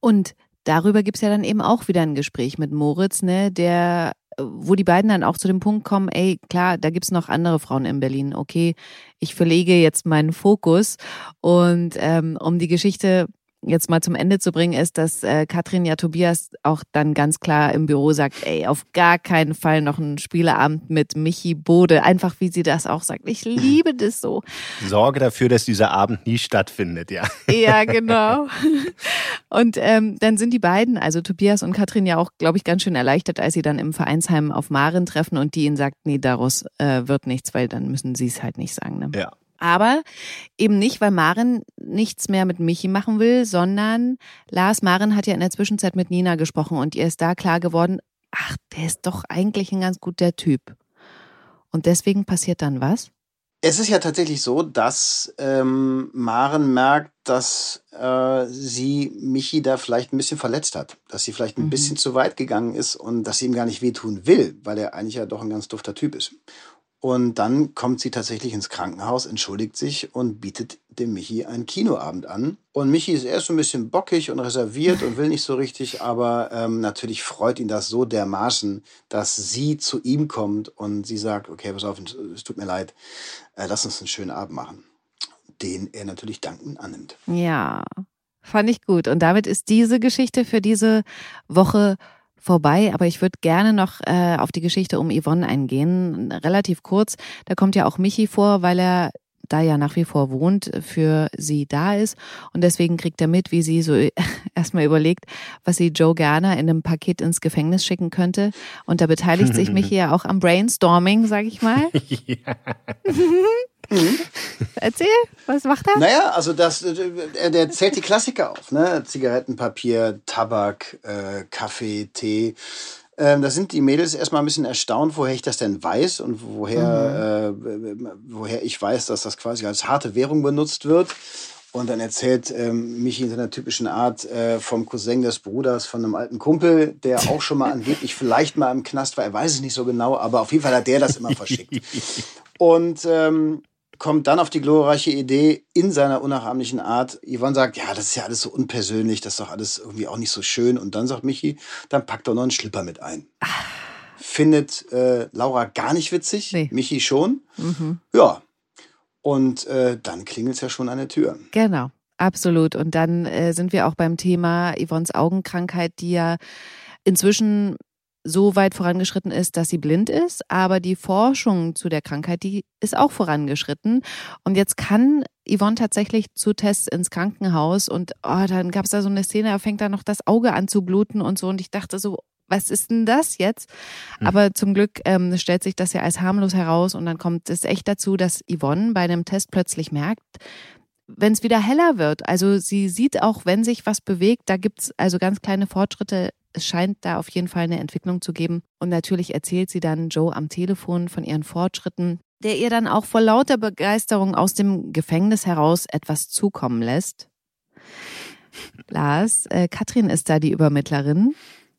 Und darüber gibt's ja dann eben auch wieder ein Gespräch mit Moritz, ne, der wo die beiden dann auch zu dem Punkt kommen, ey, klar, da gibt's noch andere Frauen in Berlin. Okay, ich verlege jetzt meinen Fokus und ähm, um die Geschichte jetzt mal zum Ende zu bringen, ist, dass äh, Katrin ja Tobias auch dann ganz klar im Büro sagt, ey, auf gar keinen Fall noch ein Spieleabend mit Michi Bode. Einfach wie sie das auch sagt. Ich liebe das so. Sorge dafür, dass dieser Abend nie stattfindet, ja. Ja, genau. Und ähm, dann sind die beiden, also Tobias und Katrin, ja auch, glaube ich, ganz schön erleichtert, als sie dann im Vereinsheim auf Maren treffen und die ihnen sagt, nee, daraus äh, wird nichts, weil dann müssen sie es halt nicht sagen. Ne? Ja. Aber eben nicht, weil Maren nichts mehr mit Michi machen will, sondern Lars Maren hat ja in der Zwischenzeit mit Nina gesprochen und ihr ist da klar geworden, ach, der ist doch eigentlich ein ganz guter Typ. Und deswegen passiert dann was? Es ist ja tatsächlich so, dass ähm, Maren merkt, dass äh, sie Michi da vielleicht ein bisschen verletzt hat. Dass sie vielleicht ein mhm. bisschen zu weit gegangen ist und dass sie ihm gar nicht wehtun will, weil er eigentlich ja doch ein ganz dufter Typ ist. Und dann kommt sie tatsächlich ins Krankenhaus, entschuldigt sich und bietet dem Michi einen Kinoabend an. Und Michi ist erst so ein bisschen bockig und reserviert und will nicht so richtig, aber ähm, natürlich freut ihn das so dermaßen, dass sie zu ihm kommt und sie sagt, okay, pass auf, es tut mir leid, äh, lass uns einen schönen Abend machen. Den er natürlich dankend annimmt. Ja, fand ich gut. Und damit ist diese Geschichte für diese Woche vorbei, aber ich würde gerne noch äh, auf die Geschichte um Yvonne eingehen. Relativ kurz. Da kommt ja auch Michi vor, weil er da ja nach wie vor wohnt, für sie da ist. Und deswegen kriegt er mit, wie sie so erstmal überlegt, was sie Joe gerne in einem Paket ins Gefängnis schicken könnte. Und da beteiligt sich Michi ja auch am Brainstorming, sag ich mal. Ja. Mhm. Erzähl, was macht er? Naja, also das, äh, der zählt die Klassiker auf, ne? Zigarettenpapier, Tabak, äh, Kaffee, Tee. Ähm, da sind die Mädels erstmal ein bisschen erstaunt, woher ich das denn weiß und woher, mhm. äh, woher ich weiß, dass das quasi als harte Währung benutzt wird. Und dann erzählt ähm, Michi in seiner typischen Art äh, vom Cousin des Bruders von einem alten Kumpel, der auch schon mal angeblich vielleicht mal im Knast war. Er weiß es nicht so genau, aber auf jeden Fall hat der das immer verschickt. Und ähm, kommt dann auf die glorreiche Idee in seiner unnachahmlichen Art. Yvonne sagt, ja, das ist ja alles so unpersönlich, das ist doch alles irgendwie auch nicht so schön. Und dann sagt Michi, dann packt doch noch einen Schlipper mit ein. Findet äh, Laura gar nicht witzig, nee. Michi schon. Mhm. Ja. Und äh, dann klingelt es ja schon an der Tür. Genau, absolut. Und dann äh, sind wir auch beim Thema Yvonnes Augenkrankheit, die ja inzwischen so weit vorangeschritten ist, dass sie blind ist, aber die Forschung zu der Krankheit, die ist auch vorangeschritten. Und jetzt kann Yvonne tatsächlich zu Tests ins Krankenhaus und oh, dann gab es da so eine Szene, da fängt da noch das Auge an zu bluten und so. Und ich dachte so, was ist denn das jetzt? Hm. Aber zum Glück ähm, stellt sich das ja als harmlos heraus und dann kommt es echt dazu, dass Yvonne bei einem Test plötzlich merkt, wenn es wieder heller wird. Also sie sieht auch, wenn sich was bewegt, da gibt's also ganz kleine Fortschritte es scheint da auf jeden Fall eine Entwicklung zu geben. Und natürlich erzählt sie dann Joe am Telefon von ihren Fortschritten, der ihr dann auch vor lauter Begeisterung aus dem Gefängnis heraus etwas zukommen lässt. Lars, äh, Katrin ist da die Übermittlerin.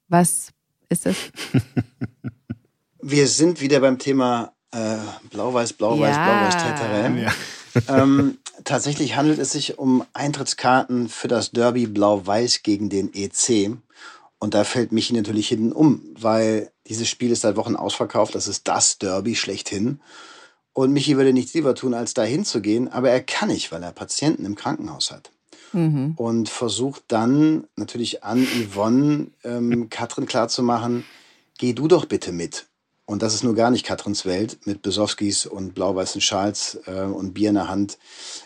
Was ist das? Wir sind wieder beim Thema äh, Blau-Weiß, Blau-Weiß, ja. Blau-Weiß, Teterem. Ja. ähm, tatsächlich handelt es sich um Eintrittskarten für das Derby Blau-Weiß gegen den EC. Und da fällt Michi natürlich hinten um, weil dieses Spiel ist seit Wochen ausverkauft. Das ist das Derby schlechthin. Und Michi würde nichts lieber tun, als da hinzugehen. Aber er kann nicht, weil er Patienten im Krankenhaus hat. Mhm. Und versucht dann natürlich an Yvonne, ähm, Katrin klarzumachen, geh du doch bitte mit. Und das ist nur gar nicht Katrins Welt, mit Besowskis und blau-weißen Schals äh, und Bier in der Hand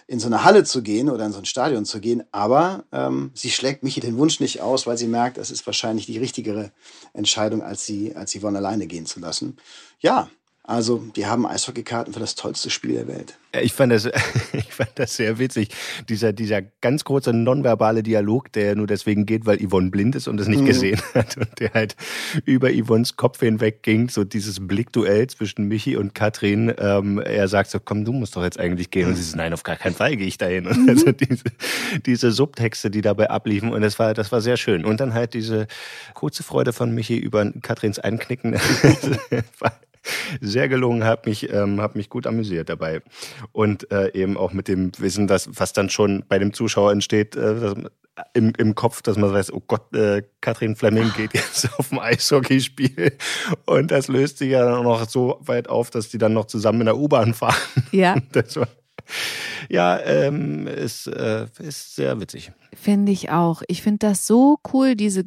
in so eine Halle zu gehen oder in so ein Stadion zu gehen. Aber ähm, sie schlägt Michi den Wunsch nicht aus, weil sie merkt, es ist wahrscheinlich die richtigere Entscheidung, als sie, als Yvonne alleine gehen zu lassen. Ja, also, die haben Eishockeykarten für das tollste Spiel der Welt. Ich fand das, ich fand das sehr witzig. Dieser, dieser ganz kurze nonverbale Dialog, der nur deswegen geht, weil Yvonne blind ist und es nicht mhm. gesehen hat und der halt über Yvonnes Kopf hinweg ging. So dieses Blickduell zwischen Michi und Katrin. Ähm, er sagt so, komm, du musst doch jetzt eigentlich gehen. Und sie sagt, nein, auf gar keinen Fall gehe ich dahin. Und also diese, diese Subtexte, die dabei abliefen. Und das war, das war sehr schön. Und dann halt diese kurze Freude von Michi über Katrins Einknicken. sehr gelungen, habe mich, ähm, hab mich gut amüsiert dabei. Und äh, eben auch mit dem Wissen, dass, was dann schon bei dem Zuschauer entsteht, äh, im, im Kopf, dass man weiß, oh Gott, äh, Katrin Fleming geht jetzt auf ein Eishockeyspiel. Und das löst sich ja dann auch noch so weit auf, dass die dann noch zusammen in der U-Bahn fahren. Ja. Das war, ja, ähm, ist, äh, ist sehr witzig. Finde ich auch. Ich finde das so cool, diese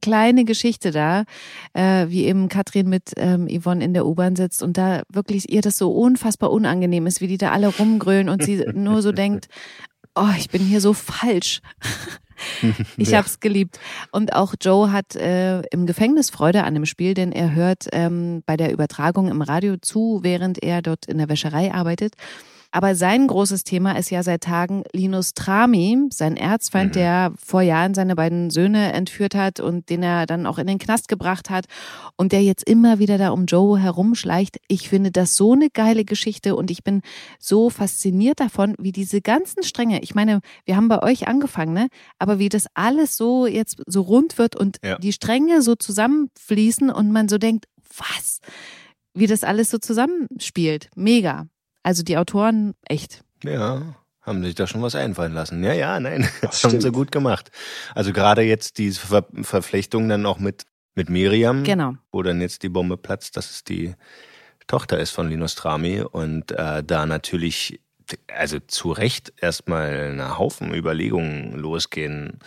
kleine Geschichte da, äh, wie eben Katrin mit ähm, Yvonne in der U-Bahn sitzt und da wirklich ihr das so unfassbar unangenehm ist, wie die da alle rumgrölen und sie nur so denkt, oh, ich bin hier so falsch. Ich ja. habe es geliebt. Und auch Joe hat äh, im Gefängnis Freude an dem Spiel, denn er hört ähm, bei der Übertragung im Radio zu, während er dort in der Wäscherei arbeitet. Aber sein großes Thema ist ja seit Tagen Linus Trami, sein Erzfeind, mhm. der vor Jahren seine beiden Söhne entführt hat und den er dann auch in den Knast gebracht hat und der jetzt immer wieder da um Joe herumschleicht. Ich finde das so eine geile Geschichte und ich bin so fasziniert davon, wie diese ganzen Stränge, ich meine, wir haben bei euch angefangen, ne? Aber wie das alles so jetzt so rund wird und ja. die Stränge so zusammenfließen und man so denkt, was? Wie das alles so zusammenspielt. Mega. Also die Autoren, echt. Ja, haben sich da schon was einfallen lassen. Ja, ja, nein, das haben sie gut gemacht. Also gerade jetzt diese Ver Verflechtung dann auch mit, mit Miriam, genau. wo dann jetzt die Bombe platzt, dass es die Tochter ist von Linus Trami und äh, da natürlich, also zu Recht erstmal eine Haufen Überlegungen losgehen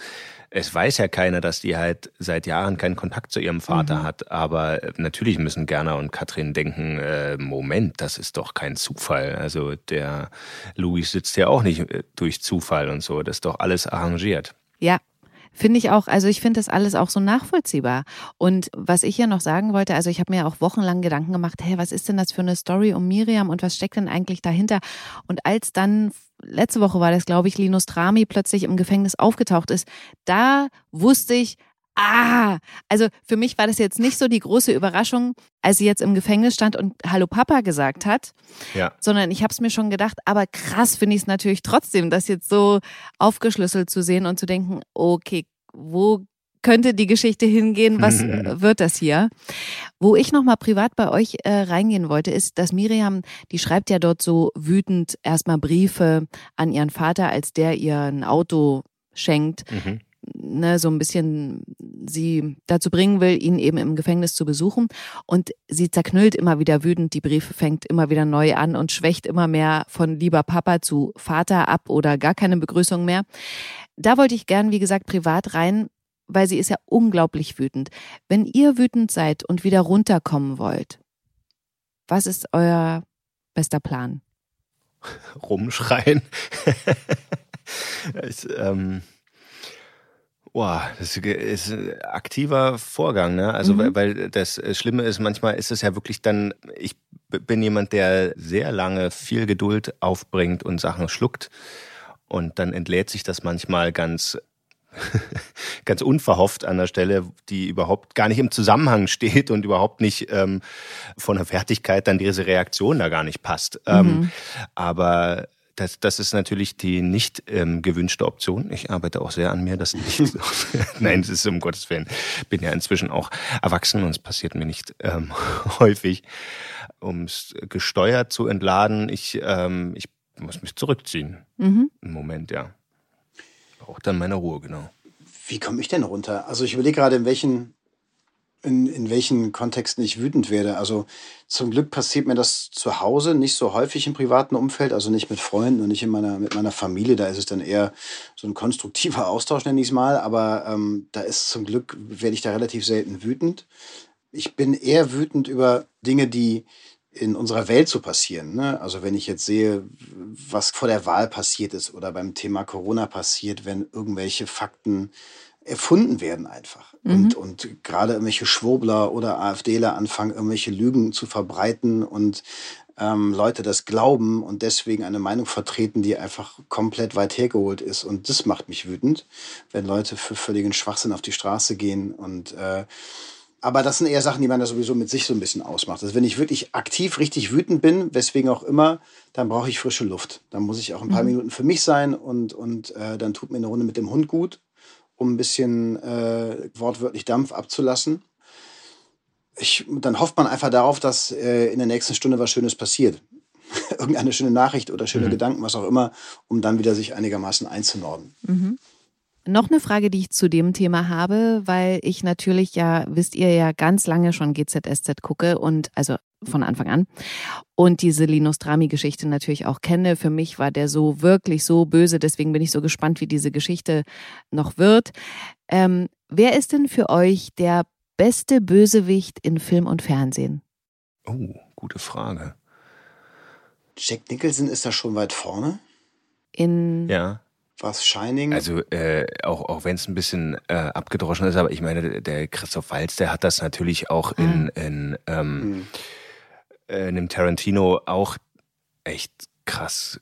es weiß ja keiner, dass die halt seit Jahren keinen Kontakt zu ihrem Vater mhm. hat. Aber natürlich müssen Gerner und Katrin denken, äh, Moment, das ist doch kein Zufall. Also der Louis sitzt ja auch nicht äh, durch Zufall und so. Das ist doch alles arrangiert. Ja, Finde ich auch, also ich finde das alles auch so nachvollziehbar. Und was ich ja noch sagen wollte, also ich habe mir auch wochenlang Gedanken gemacht, hey, was ist denn das für eine Story um Miriam und was steckt denn eigentlich dahinter? Und als dann letzte Woche war das, glaube ich, Linus Trami plötzlich im Gefängnis aufgetaucht ist, da wusste ich, ah, also für mich war das jetzt nicht so die große Überraschung, als sie jetzt im Gefängnis stand und Hallo Papa gesagt hat, ja. sondern ich habe es mir schon gedacht, aber krass finde ich es natürlich trotzdem, das jetzt so aufgeschlüsselt zu sehen und zu denken, okay, wo könnte die Geschichte hingehen? Was wird das hier? Wo ich nochmal privat bei euch äh, reingehen wollte, ist, dass Miriam, die schreibt ja dort so wütend erstmal Briefe an ihren Vater, als der ihr ein Auto schenkt. Mhm. Ne, so ein bisschen sie dazu bringen will, ihn eben im Gefängnis zu besuchen. Und sie zerknüllt immer wieder wütend die Briefe, fängt immer wieder neu an und schwächt immer mehr von lieber Papa zu Vater ab oder gar keine Begrüßung mehr. Da wollte ich gern, wie gesagt, privat rein weil sie ist ja unglaublich wütend. Wenn ihr wütend seid und wieder runterkommen wollt, was ist euer bester Plan? Rumschreien. das, ähm, Boah, das ist ein aktiver Vorgang, ne? Also mhm. weil das Schlimme ist, manchmal ist es ja wirklich dann, ich bin jemand, der sehr lange viel Geduld aufbringt und Sachen schluckt. Und dann entlädt sich das manchmal ganz ganz unverhofft an der Stelle, die überhaupt gar nicht im Zusammenhang steht und überhaupt nicht ähm, von der Fertigkeit dann diese Reaktion da gar nicht passt. Mhm. Ähm, aber das, das ist natürlich die nicht ähm, gewünschte Option. Ich arbeite auch sehr an mir, das nicht. Nein, das ist um Gottes Willen. Bin ja inzwischen auch erwachsen und es passiert mir nicht ähm, häufig. Um es gesteuert zu entladen, ich, ähm, ich muss mich zurückziehen. Mhm. Im Moment, ja auch dann meine Ruhe, genau. Wie komme ich denn runter? Also ich überlege gerade, in welchen, in, in welchen Kontexten ich wütend werde. Also zum Glück passiert mir das zu Hause nicht so häufig im privaten Umfeld, also nicht mit Freunden und nicht in meiner, mit meiner Familie. Da ist es dann eher so ein konstruktiver Austausch, nenne ich es mal. Aber ähm, da ist zum Glück, werde ich da relativ selten wütend. Ich bin eher wütend über Dinge, die, in unserer Welt so passieren. Ne? Also wenn ich jetzt sehe, was vor der Wahl passiert ist oder beim Thema Corona passiert, wenn irgendwelche Fakten erfunden werden einfach. Mhm. Und, und gerade irgendwelche Schwurbler oder AfDler anfangen, irgendwelche Lügen zu verbreiten und ähm, Leute das glauben und deswegen eine Meinung vertreten, die einfach komplett weit hergeholt ist. Und das macht mich wütend, wenn Leute für völligen Schwachsinn auf die Straße gehen und äh, aber das sind eher Sachen, die man da sowieso mit sich so ein bisschen ausmacht. Also wenn ich wirklich aktiv richtig wütend bin, weswegen auch immer, dann brauche ich frische Luft. Dann muss ich auch ein paar mhm. Minuten für mich sein und, und äh, dann tut mir eine Runde mit dem Hund gut, um ein bisschen äh, wortwörtlich Dampf abzulassen. Ich, dann hofft man einfach darauf, dass äh, in der nächsten Stunde was Schönes passiert. Irgendeine schöne Nachricht oder schöne mhm. Gedanken, was auch immer, um dann wieder sich einigermaßen einzunorden. Mhm. Noch eine Frage, die ich zu dem Thema habe, weil ich natürlich ja, wisst ihr ja, ganz lange schon GZSZ gucke und also von Anfang an und diese Linus Drami-Geschichte natürlich auch kenne. Für mich war der so wirklich so böse, deswegen bin ich so gespannt, wie diese Geschichte noch wird. Ähm, wer ist denn für euch der beste Bösewicht in Film und Fernsehen? Oh, gute Frage. Jack Nicholson ist da schon weit vorne. In ja. Was Shining? Also äh, auch auch wenn es ein bisschen äh, abgedroschen ist, aber ich meine, der Christoph Waltz, der hat das natürlich auch in, mhm. in, ähm, mhm. äh, in dem Tarantino auch echt krass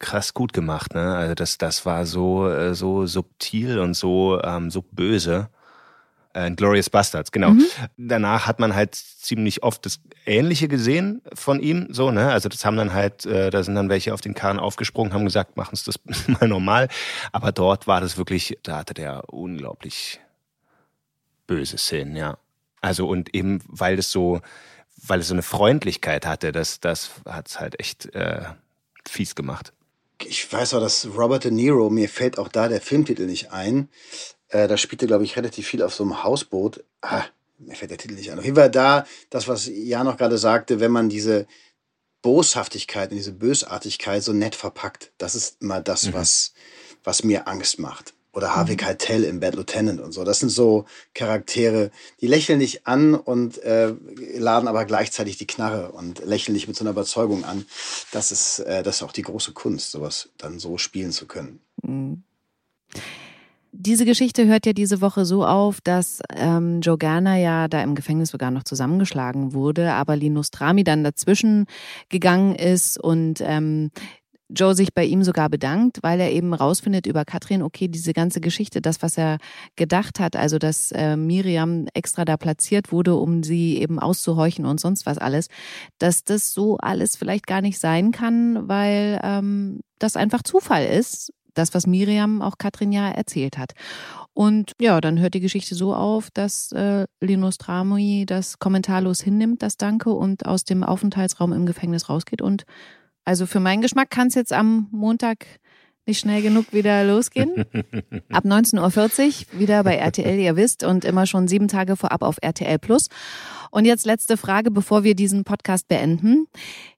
krass gut gemacht. Ne? Also das das war so äh, so subtil und so ähm, so böse. Äh, Glorious Bastards, genau. Mhm. Danach hat man halt ziemlich oft das Ähnliche gesehen von ihm, so, ne? Also das haben dann halt, äh, da sind dann welche auf den Karren aufgesprungen, haben gesagt, machen es das mal normal. Aber dort war das wirklich, da hatte der unglaublich böse Szenen, ja. Also und eben, weil es so, weil es so eine Freundlichkeit hatte, das, das hat es halt echt äh, fies gemacht. Ich weiß auch, dass Robert De Niro, mir fällt auch da der Filmtitel nicht ein, äh, da spielte, glaube ich, relativ viel auf so einem Hausboot. Ah, mir fällt der Titel nicht an. Auf jeden Fall da, das, was Jan noch gerade sagte, wenn man diese Boshaftigkeit und diese Bösartigkeit so nett verpackt, das ist immer das, mhm. was, was mir Angst macht. Oder Harvey mhm. Keitel im Bad Lieutenant und so. Das sind so Charaktere, die lächeln dich an und äh, laden aber gleichzeitig die Knarre und lächeln dich mit so einer Überzeugung an. Das ist, äh, das ist auch die große Kunst, sowas dann so spielen zu können. Mhm. Diese Geschichte hört ja diese Woche so auf, dass ähm, Joe Gerner ja da im Gefängnis sogar noch zusammengeschlagen wurde, aber Linus Trami dann dazwischen gegangen ist und ähm, Joe sich bei ihm sogar bedankt, weil er eben rausfindet über Katrin, okay, diese ganze Geschichte, das, was er gedacht hat, also dass äh, Miriam extra da platziert wurde, um sie eben auszuhorchen und sonst was alles, dass das so alles vielleicht gar nicht sein kann, weil ähm, das einfach Zufall ist das, was Miriam auch Katrin ja erzählt hat. Und ja, dann hört die Geschichte so auf, dass äh, Linus Tramui das kommentarlos hinnimmt, das Danke, und aus dem Aufenthaltsraum im Gefängnis rausgeht. Und also für meinen Geschmack kann es jetzt am Montag nicht schnell genug wieder losgehen. Ab 19.40 Uhr wieder bei RTL, ihr wisst, und immer schon sieben Tage vorab auf RTL Plus. Und jetzt letzte Frage, bevor wir diesen Podcast beenden.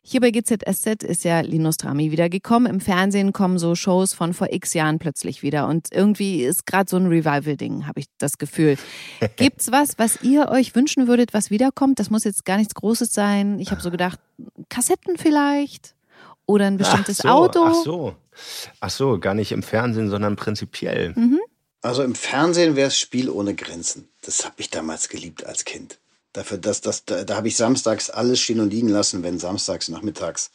Hier bei GZSZ ist ja Linus Drami wiedergekommen. Im Fernsehen kommen so Shows von vor x Jahren plötzlich wieder. Und irgendwie ist gerade so ein Revival-Ding, habe ich das Gefühl. Gibt's was, was ihr euch wünschen würdet, was wiederkommt? Das muss jetzt gar nichts Großes sein. Ich habe so gedacht, Kassetten vielleicht? Oder ein bestimmtes ach so, Auto? Ach so. Ach so, gar nicht im Fernsehen, sondern prinzipiell. Mhm. Also im Fernsehen wäre es Spiel ohne Grenzen. Das habe ich damals geliebt als Kind. Dafür, dass, dass, da, da habe ich samstags alles stehen und liegen lassen, wenn samstags nachmittags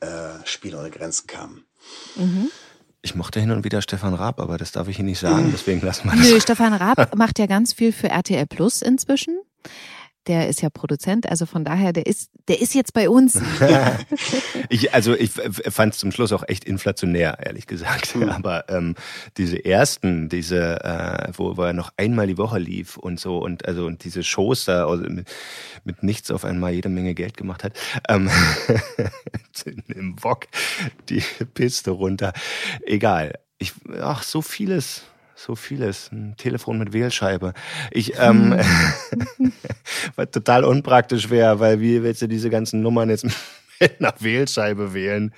äh, Spiel ohne Grenzen kam. Mhm. Ich mochte hin und wieder Stefan Raab, aber das darf ich Ihnen nicht sagen, deswegen lassen wir das. Nö, Stefan Raab macht ja ganz viel für RTL Plus inzwischen der ist ja Produzent, also von daher, der ist, der ist jetzt bei uns. ich, also ich fand es zum Schluss auch echt inflationär, ehrlich gesagt. Mhm. Aber ähm, diese ersten, diese, äh, wo, wo er noch einmal die Woche lief und so und also und diese Shows da also mit, mit nichts auf einmal jede Menge Geld gemacht hat, ähm, im Wok die Piste runter. Egal. Ich, ach, so vieles so vieles. Ein Telefon mit Wählscheibe. Ich, ähm, hm. was total unpraktisch wäre, weil wie willst du diese ganzen Nummern jetzt mit einer Wählscheibe wählen?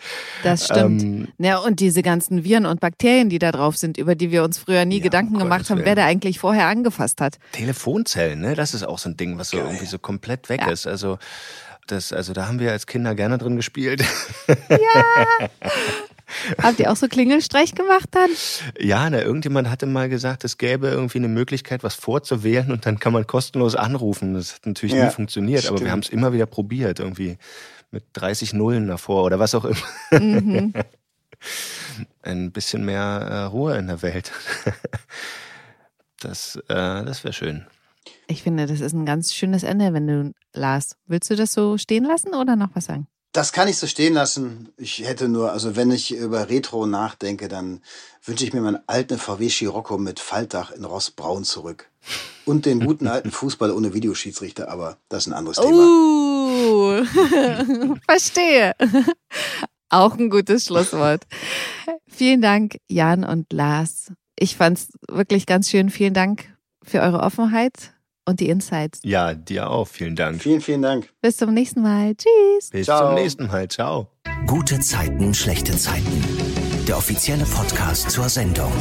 Das stimmt. Ähm, ja, und diese ganzen Viren und Bakterien, die da drauf sind, über die wir uns früher nie ja, Gedanken um gemacht haben, wer da eigentlich vorher angefasst hat. Telefonzellen, ne? Das ist auch so ein Ding, was so Geil. irgendwie so komplett weg ja. ist. Also, das, also da haben wir als Kinder gerne drin gespielt. Ja. Habt ihr auch so Klingelstreich gemacht dann? Ja, na, irgendjemand hatte mal gesagt, es gäbe irgendwie eine Möglichkeit, was vorzuwählen und dann kann man kostenlos anrufen. Das hat natürlich ja, nie funktioniert, stimmt. aber wir haben es immer wieder probiert, irgendwie mit 30 Nullen davor oder was auch immer. Mhm. Ein bisschen mehr äh, Ruhe in der Welt. Das, äh, das wäre schön. Ich finde, das ist ein ganz schönes Ende, wenn du Lars. Willst du das so stehen lassen oder noch was sagen? Das kann ich so stehen lassen. Ich hätte nur, also wenn ich über Retro nachdenke, dann wünsche ich mir meinen alten VW Scirocco mit Faltdach in Rostbraun zurück. Und den guten alten Fußball ohne Videoschiedsrichter, aber das ist ein anderes Thema. Uh, verstehe. Auch ein gutes Schlusswort. Vielen Dank, Jan und Lars. Ich fand's wirklich ganz schön. Vielen Dank für eure Offenheit und die Insights. Ja, dir auch. Vielen Dank. Vielen, vielen Dank. Bis zum nächsten Mal. Tschüss. Bis Ciao. zum nächsten Mal. Ciao. Gute Zeiten, schlechte Zeiten. Der offizielle Podcast zur Sendung.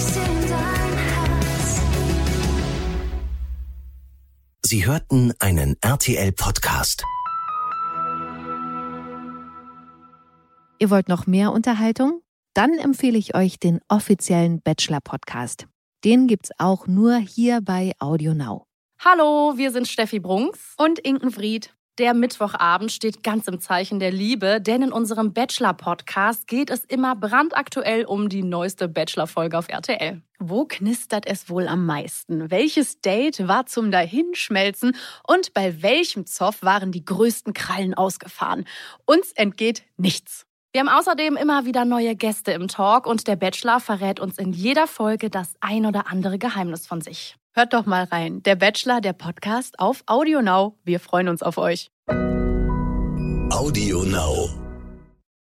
Sie hörten einen RTL-Podcast. Ihr wollt noch mehr Unterhaltung? Dann empfehle ich euch den offiziellen Bachelor-Podcast. Den gibt's auch nur hier bei Audio Now. Hallo, wir sind Steffi Brunks. Und Inkenfried. Der Mittwochabend steht ganz im Zeichen der Liebe, denn in unserem Bachelor-Podcast geht es immer brandaktuell um die neueste Bachelor-Folge auf RTL. Wo knistert es wohl am meisten? Welches Date war zum Dahinschmelzen? Und bei welchem Zoff waren die größten Krallen ausgefahren? Uns entgeht nichts. Wir haben außerdem immer wieder neue Gäste im Talk und der Bachelor verrät uns in jeder Folge das ein oder andere Geheimnis von sich. Hört doch mal rein. Der Bachelor, der Podcast auf Audio Now. Wir freuen uns auf euch. Audio Now.